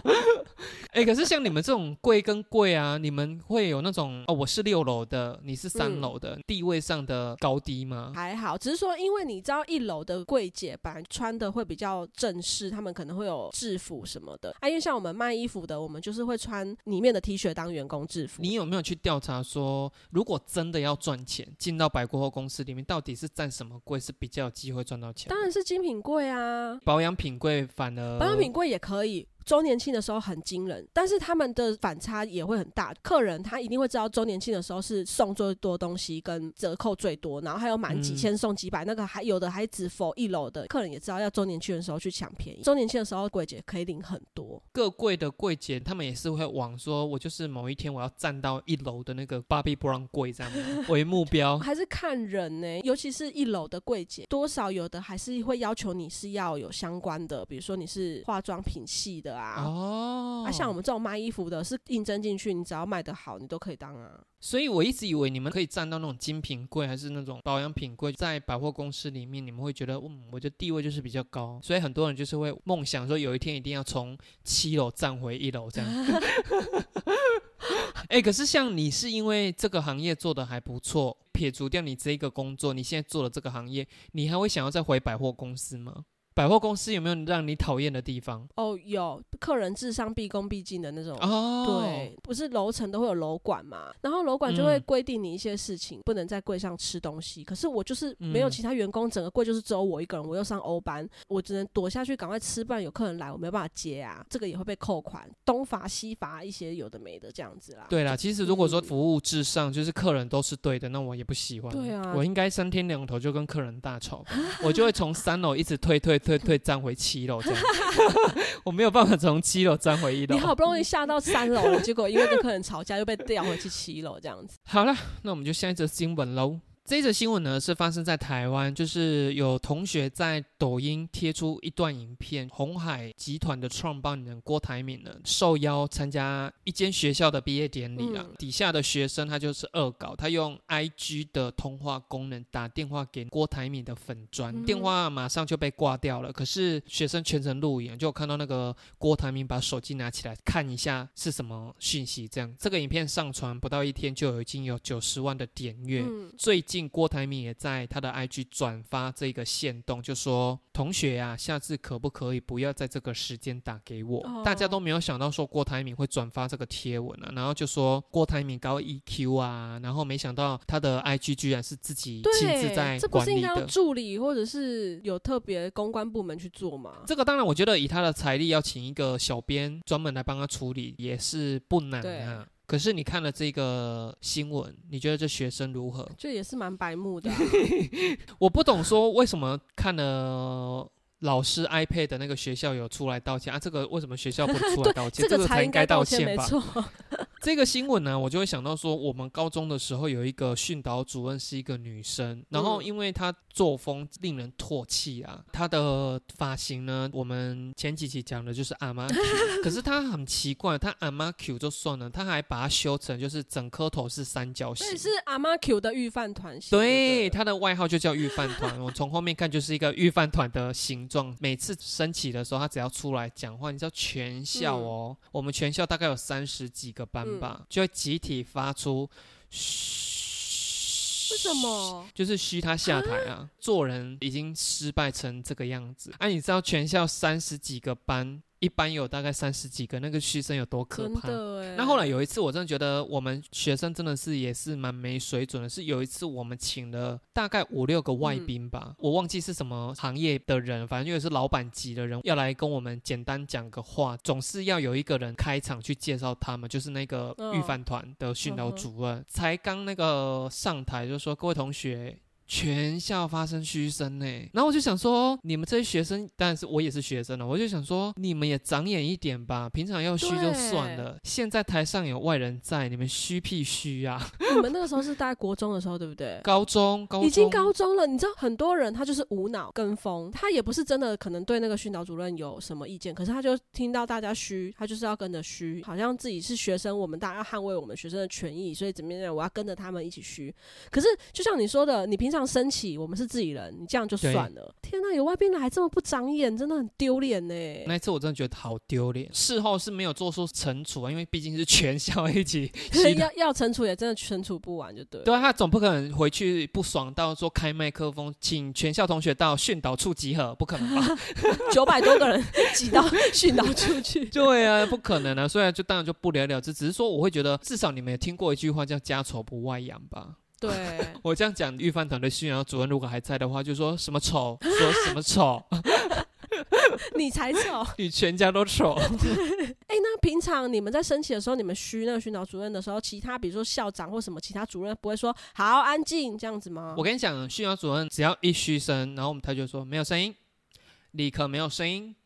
哎、可是像你们这种贵跟贵啊，你们会有那种哦，我是六楼的，你是三楼的，地位上的高低吗？还好，只是说，因为你知道一楼的柜姐本来穿的会比较正式，他们可能会有制服什么的啊。因为像我们卖衣服的，我们就是会穿里面的 T 恤当员工制服。你有没有去调查说，如果真的要赚钱，进到百货公司里面，到底是占什么柜是比较有机会赚到钱？当然是精品柜啊，保养品柜反而保养品柜也可以。周年庆的时候很惊人，但是他们的反差也会很大。客人他一定会知道周年庆的时候是送最多东西跟折扣最多，然后还有满几千送几百，那个还有的还只否一楼的客人也知道要周年庆的时候去抢便宜。周年庆的时候柜姐可以领很多，各柜的柜姐他们也是会往说，我就是某一天我要站到一楼的那个 Barbie Brown 柜这样吗 为目标。还是看人呢、尤其是一楼的柜姐，多少有的还是会要求你是要有相关的，比如说你是化妆品系的啊。哦，啊，像我们这种卖衣服的，是应征进去，你只要卖得好，你都可以当啊。所以我一直以为你们可以站到那种精品柜，还是那种保养品柜，在百货公司里面，你们会觉得，嗯，我的地位就是比较高，所以很多人就是会梦想说，有一天一定要从七楼站回一楼这样。哎、可是像你是因为这个行业做的还不错，撇除掉你这个工作，你现在做的这个行业，你还会想要再回百货公司吗？百货公司有没有让你讨厌的地方？哦，有客人至上毕恭毕敬的那种。哦，对，不是楼层都会有楼管嘛，然后楼管就会嗯规定你一些事情，不能在柜上吃东西。可是我就是没有嗯其他员工，整个柜就是只有我一个人，我又上欧班，我只能躲下去赶快吃，不然有客人来我没有办法接啊，这个也会被扣款，东罚西罚一些有的没的这样子啦。对啦，其实如果说嗯服务至上，就是客人都是对的，那我也不喜欢。对啊我应该三天两头就跟客人大吵吧，我就会从三楼一直退退退退站回七楼这样，我没有办法从七楼站回一楼你。好不容易下到三楼了，结果因为跟客人吵架又被调回去七楼这样子。好了，那我们就下一则新闻喽。这一则新闻呢是发生在台湾，就是有同学在抖音贴出一段影片，红海集团的创办人郭台铭呢受邀参加一间学校的毕业典礼啊，嗯。底下的学生他就是恶搞，他用 IG 的通话功能打电话给郭台铭的粉砖，嗯。电话马上就被挂掉了，可是学生全程录影，就看到那个郭台铭把手机拿起来看一下是什么讯息，这样。这个影片上传不到一天就已经有九十万的点阅。嗯，最近郭台铭也在他的 IG 转发这个线动，就说同学呀、下次可不可以不要在这个时间打给我？哦大家都没有想到说郭台铭会转发这个贴文啊，然后就说郭台铭高 EQ 啊，然后没想到他的 IG 居然是自己亲自在对，这不管理是应该要的。助理或者是有特别公关部门去做吗？这个当然，我觉得以他的财力，要请一个小编专门来帮他处理也是不难对啊。可是你看了这个新闻，你觉得这学生如何？这也是蛮白目的啊、我不懂说为什么看了老师 iPad 的那个学校有出来道歉啊，这个为什么学校不出来 道歉？这个才应该道歉吧？没错。这个新闻呢，我就会想到说，我们高中的时候有一个训导主任是一个女生，然后嗯因为她作风令人唾弃啊，她的发型呢，我们前几期讲的就是阿妈 Q，可是她很奇怪，她阿妈 Q 就算了，她还把它修成就是整颗头是三角形这。是阿妈 Q 的御饭团型。对，她的外号就叫御饭团。我从后面看就是一个御饭团的形状。每次升旗的时候，她只要出来讲话，你知道全校哦，我们全校大概有三十几个班吧，就会集体发出嘘。为什？么？就是嘘他下台啊！做人已经失败成这个样子。啊，你知道全校三十几个班，一般有大概三十几个，那个嘘声有多可怕？那后来有一次，我真的觉得我们学生真的是也是蛮没水准的。是有一次我们请了大概五六个外宾吧，我忘记是什么行业的人，反正就是老板级的人要来跟我们简单讲个话，总是要有一个人开场去介绍他们，就是那个嗯预饭团的训导主任，才刚那个上台就说各位同学。全校发生嘘声呢。然后我就想说，你们这些学生，当然是我也是学生了，我就想说，你们也长眼一点吧，平常要嘘就算了，现在台上有外人在，你们嘘屁嘘啊！你们那个时候是大概国中的时候，对不对？高中，高中已经高中了。你知道很多人他就是无脑跟风，他也不是真的可能对那个训导主任有什么意见，可是他就听到大家嘘，他就是要跟着嘘，好像自己是学生，我们大家要捍卫我们学生的权益，所以怎么样，我要跟着他们一起嘘。可是就像你说的，你平常升起，我们是自己人，你这样就算了。天哪，有外宾来这么不长眼，真的很丢脸呢。那一次我真的觉得好丢脸，事后是没有做出惩处啊，因为毕竟是全校一起，要要惩处也真的惩处不完，就对。对啊，他总不可能回去不爽到说开麦克风，请全校同学到训导处集合，不可能吧？九百多个人挤到训导处去，对啊，不可能啊。所以就当然就不了了之，只是说我会觉得，至少你们也听过一句话叫“家丑不外扬”吧。对 我这样讲，预饭团的训导主任如果还在的话，就说什么丑，说什么丑，你才丑，你全家都丑。哎，那平常你们在升旗的时候，你们虚那个训导主任的时候，其他比如说校长或什么其他主任不会说好安静这样子吗？我跟你讲，训导主任只要一嘘声，然后我们他就说没有声音，立刻没有声音。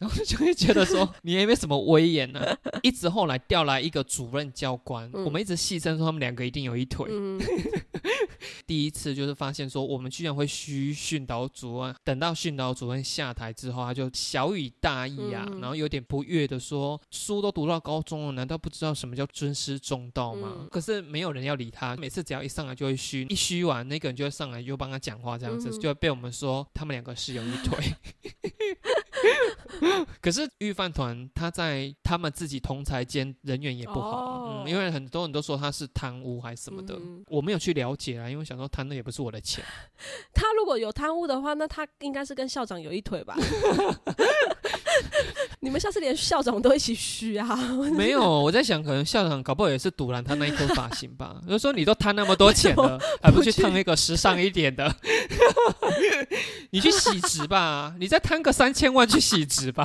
然后就会觉得说你也没什么威严呢。一直后来调来一个主任教官，我们一直戏称说他们两个一定有一腿。第一次就是发现说我们居然会虚训导主任，等到训导主任下台之后，他就小雨大意啊，然后有点不悦的说：“书都读到高中了，难道不知道什么叫尊师重道吗？”可是没有人要理他，每次只要一上来就会虚，一虚完那个人就会上来就帮他讲话，这样子就会被我们说他们两个是有一腿。可是御饭团他在他们自己同才间人缘也不好，嗯，因为很多人都说他是贪污还是什么的，我没有去了解啊，因为想说贪的也不是我的钱。他如果有贪污的话，那他应该是跟校长有一腿吧？你们下次连校长都一起虚啊？没有，我在想，可能校长搞不好也是堵拦他那一颗发型吧。就说你都贪那么多钱了，还不去烫一个时尚一点的？你去洗直吧，你再贪个三千万去洗直吧。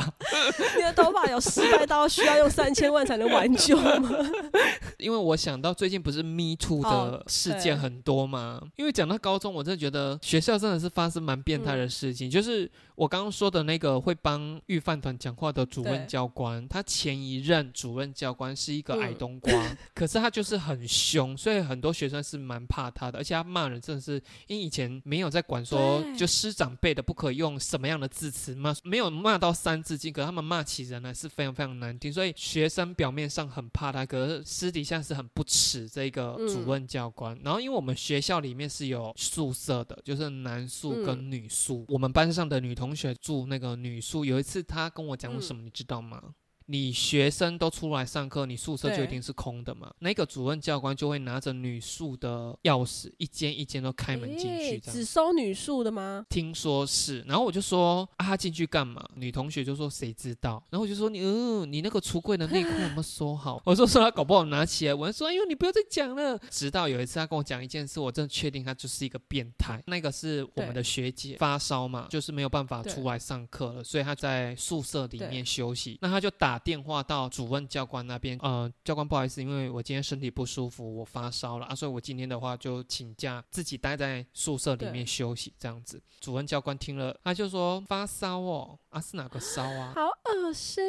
你的头发有失败到需要用三千万才能挽救吗？因为我想到最近不是 Me Too 的事件很多吗？因为讲到高中，我真的觉得学校真的是发生蛮变态的事情，就是我刚刚说的那个会帮预饭团讲话的。主任教官，他前一任主任教官是一个矮冬瓜，可是他就是很凶，所以很多学生是蛮怕他的，而且他骂人真的是，因为以前没有在管说就师长辈的不可以用什么样的字词骂，没有骂到三字经，可他们骂起人来是非常非常难听，所以学生表面上很怕他，可是私底下是很不耻这个主任教官。然后因为我们学校里面是有宿舍的，就是男宿跟女宿，我们班上的女同学住那个女宿，有一次她跟我讲什么。你知道吗？你学生都出来上课，你宿舍就一定是空的嘛？那个主任教官就会拿着女宿的钥匙，一间一间都开门进去，只收女宿的吗？听说是。然后我就说啊，他进去干嘛？女同学就说谁知道？然后我就说你，嗯，你那个橱柜的内裤有没有收好？我说说他搞不好拿起来，我说哎呦，你不要再讲了。直到有一次他跟我讲一件事，我真的确定他就是一个变态。那个是我们的学姐发烧嘛，就是没有办法出来上课了，所以他在宿舍里面休息。那他就打。打电话到主任教官那边，呃，教官不好意思，因为我今天身体不舒服，我发烧了啊，所以我今天的话就请假，自己待在宿舍里面休息这样子。主任教官听了，他就说发烧哦，啊是哪个烧啊？好恶心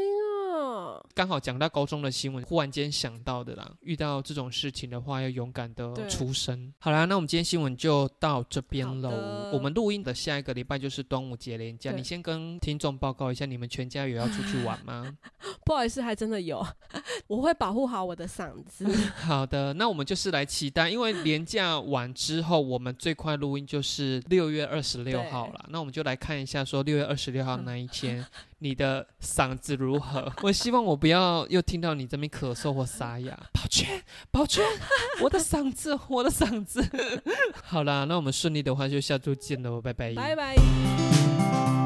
哦！刚好讲到高中的新闻，忽然间想到的啦。遇到这种事情的话，要勇敢的出声。好啦，那我们今天新闻就到这边喽。我们录音的下一个礼拜就是端午节连假，你先跟听众报告一下，你们全家有要出去玩吗？不好意思，还真的有，我会保护好我的嗓子。好的，那我们就是来期待，因为连假完之后，我们最快录音就是六月二十六号了。那我们就来看一下，说六月二十六号那一天，你的嗓子如何？我希望我不要又听到你这边咳嗽或沙哑。宝娟，宝娟，我的嗓子，我的嗓子。好啦，那我们顺利的话就下周见喽，拜拜，拜拜。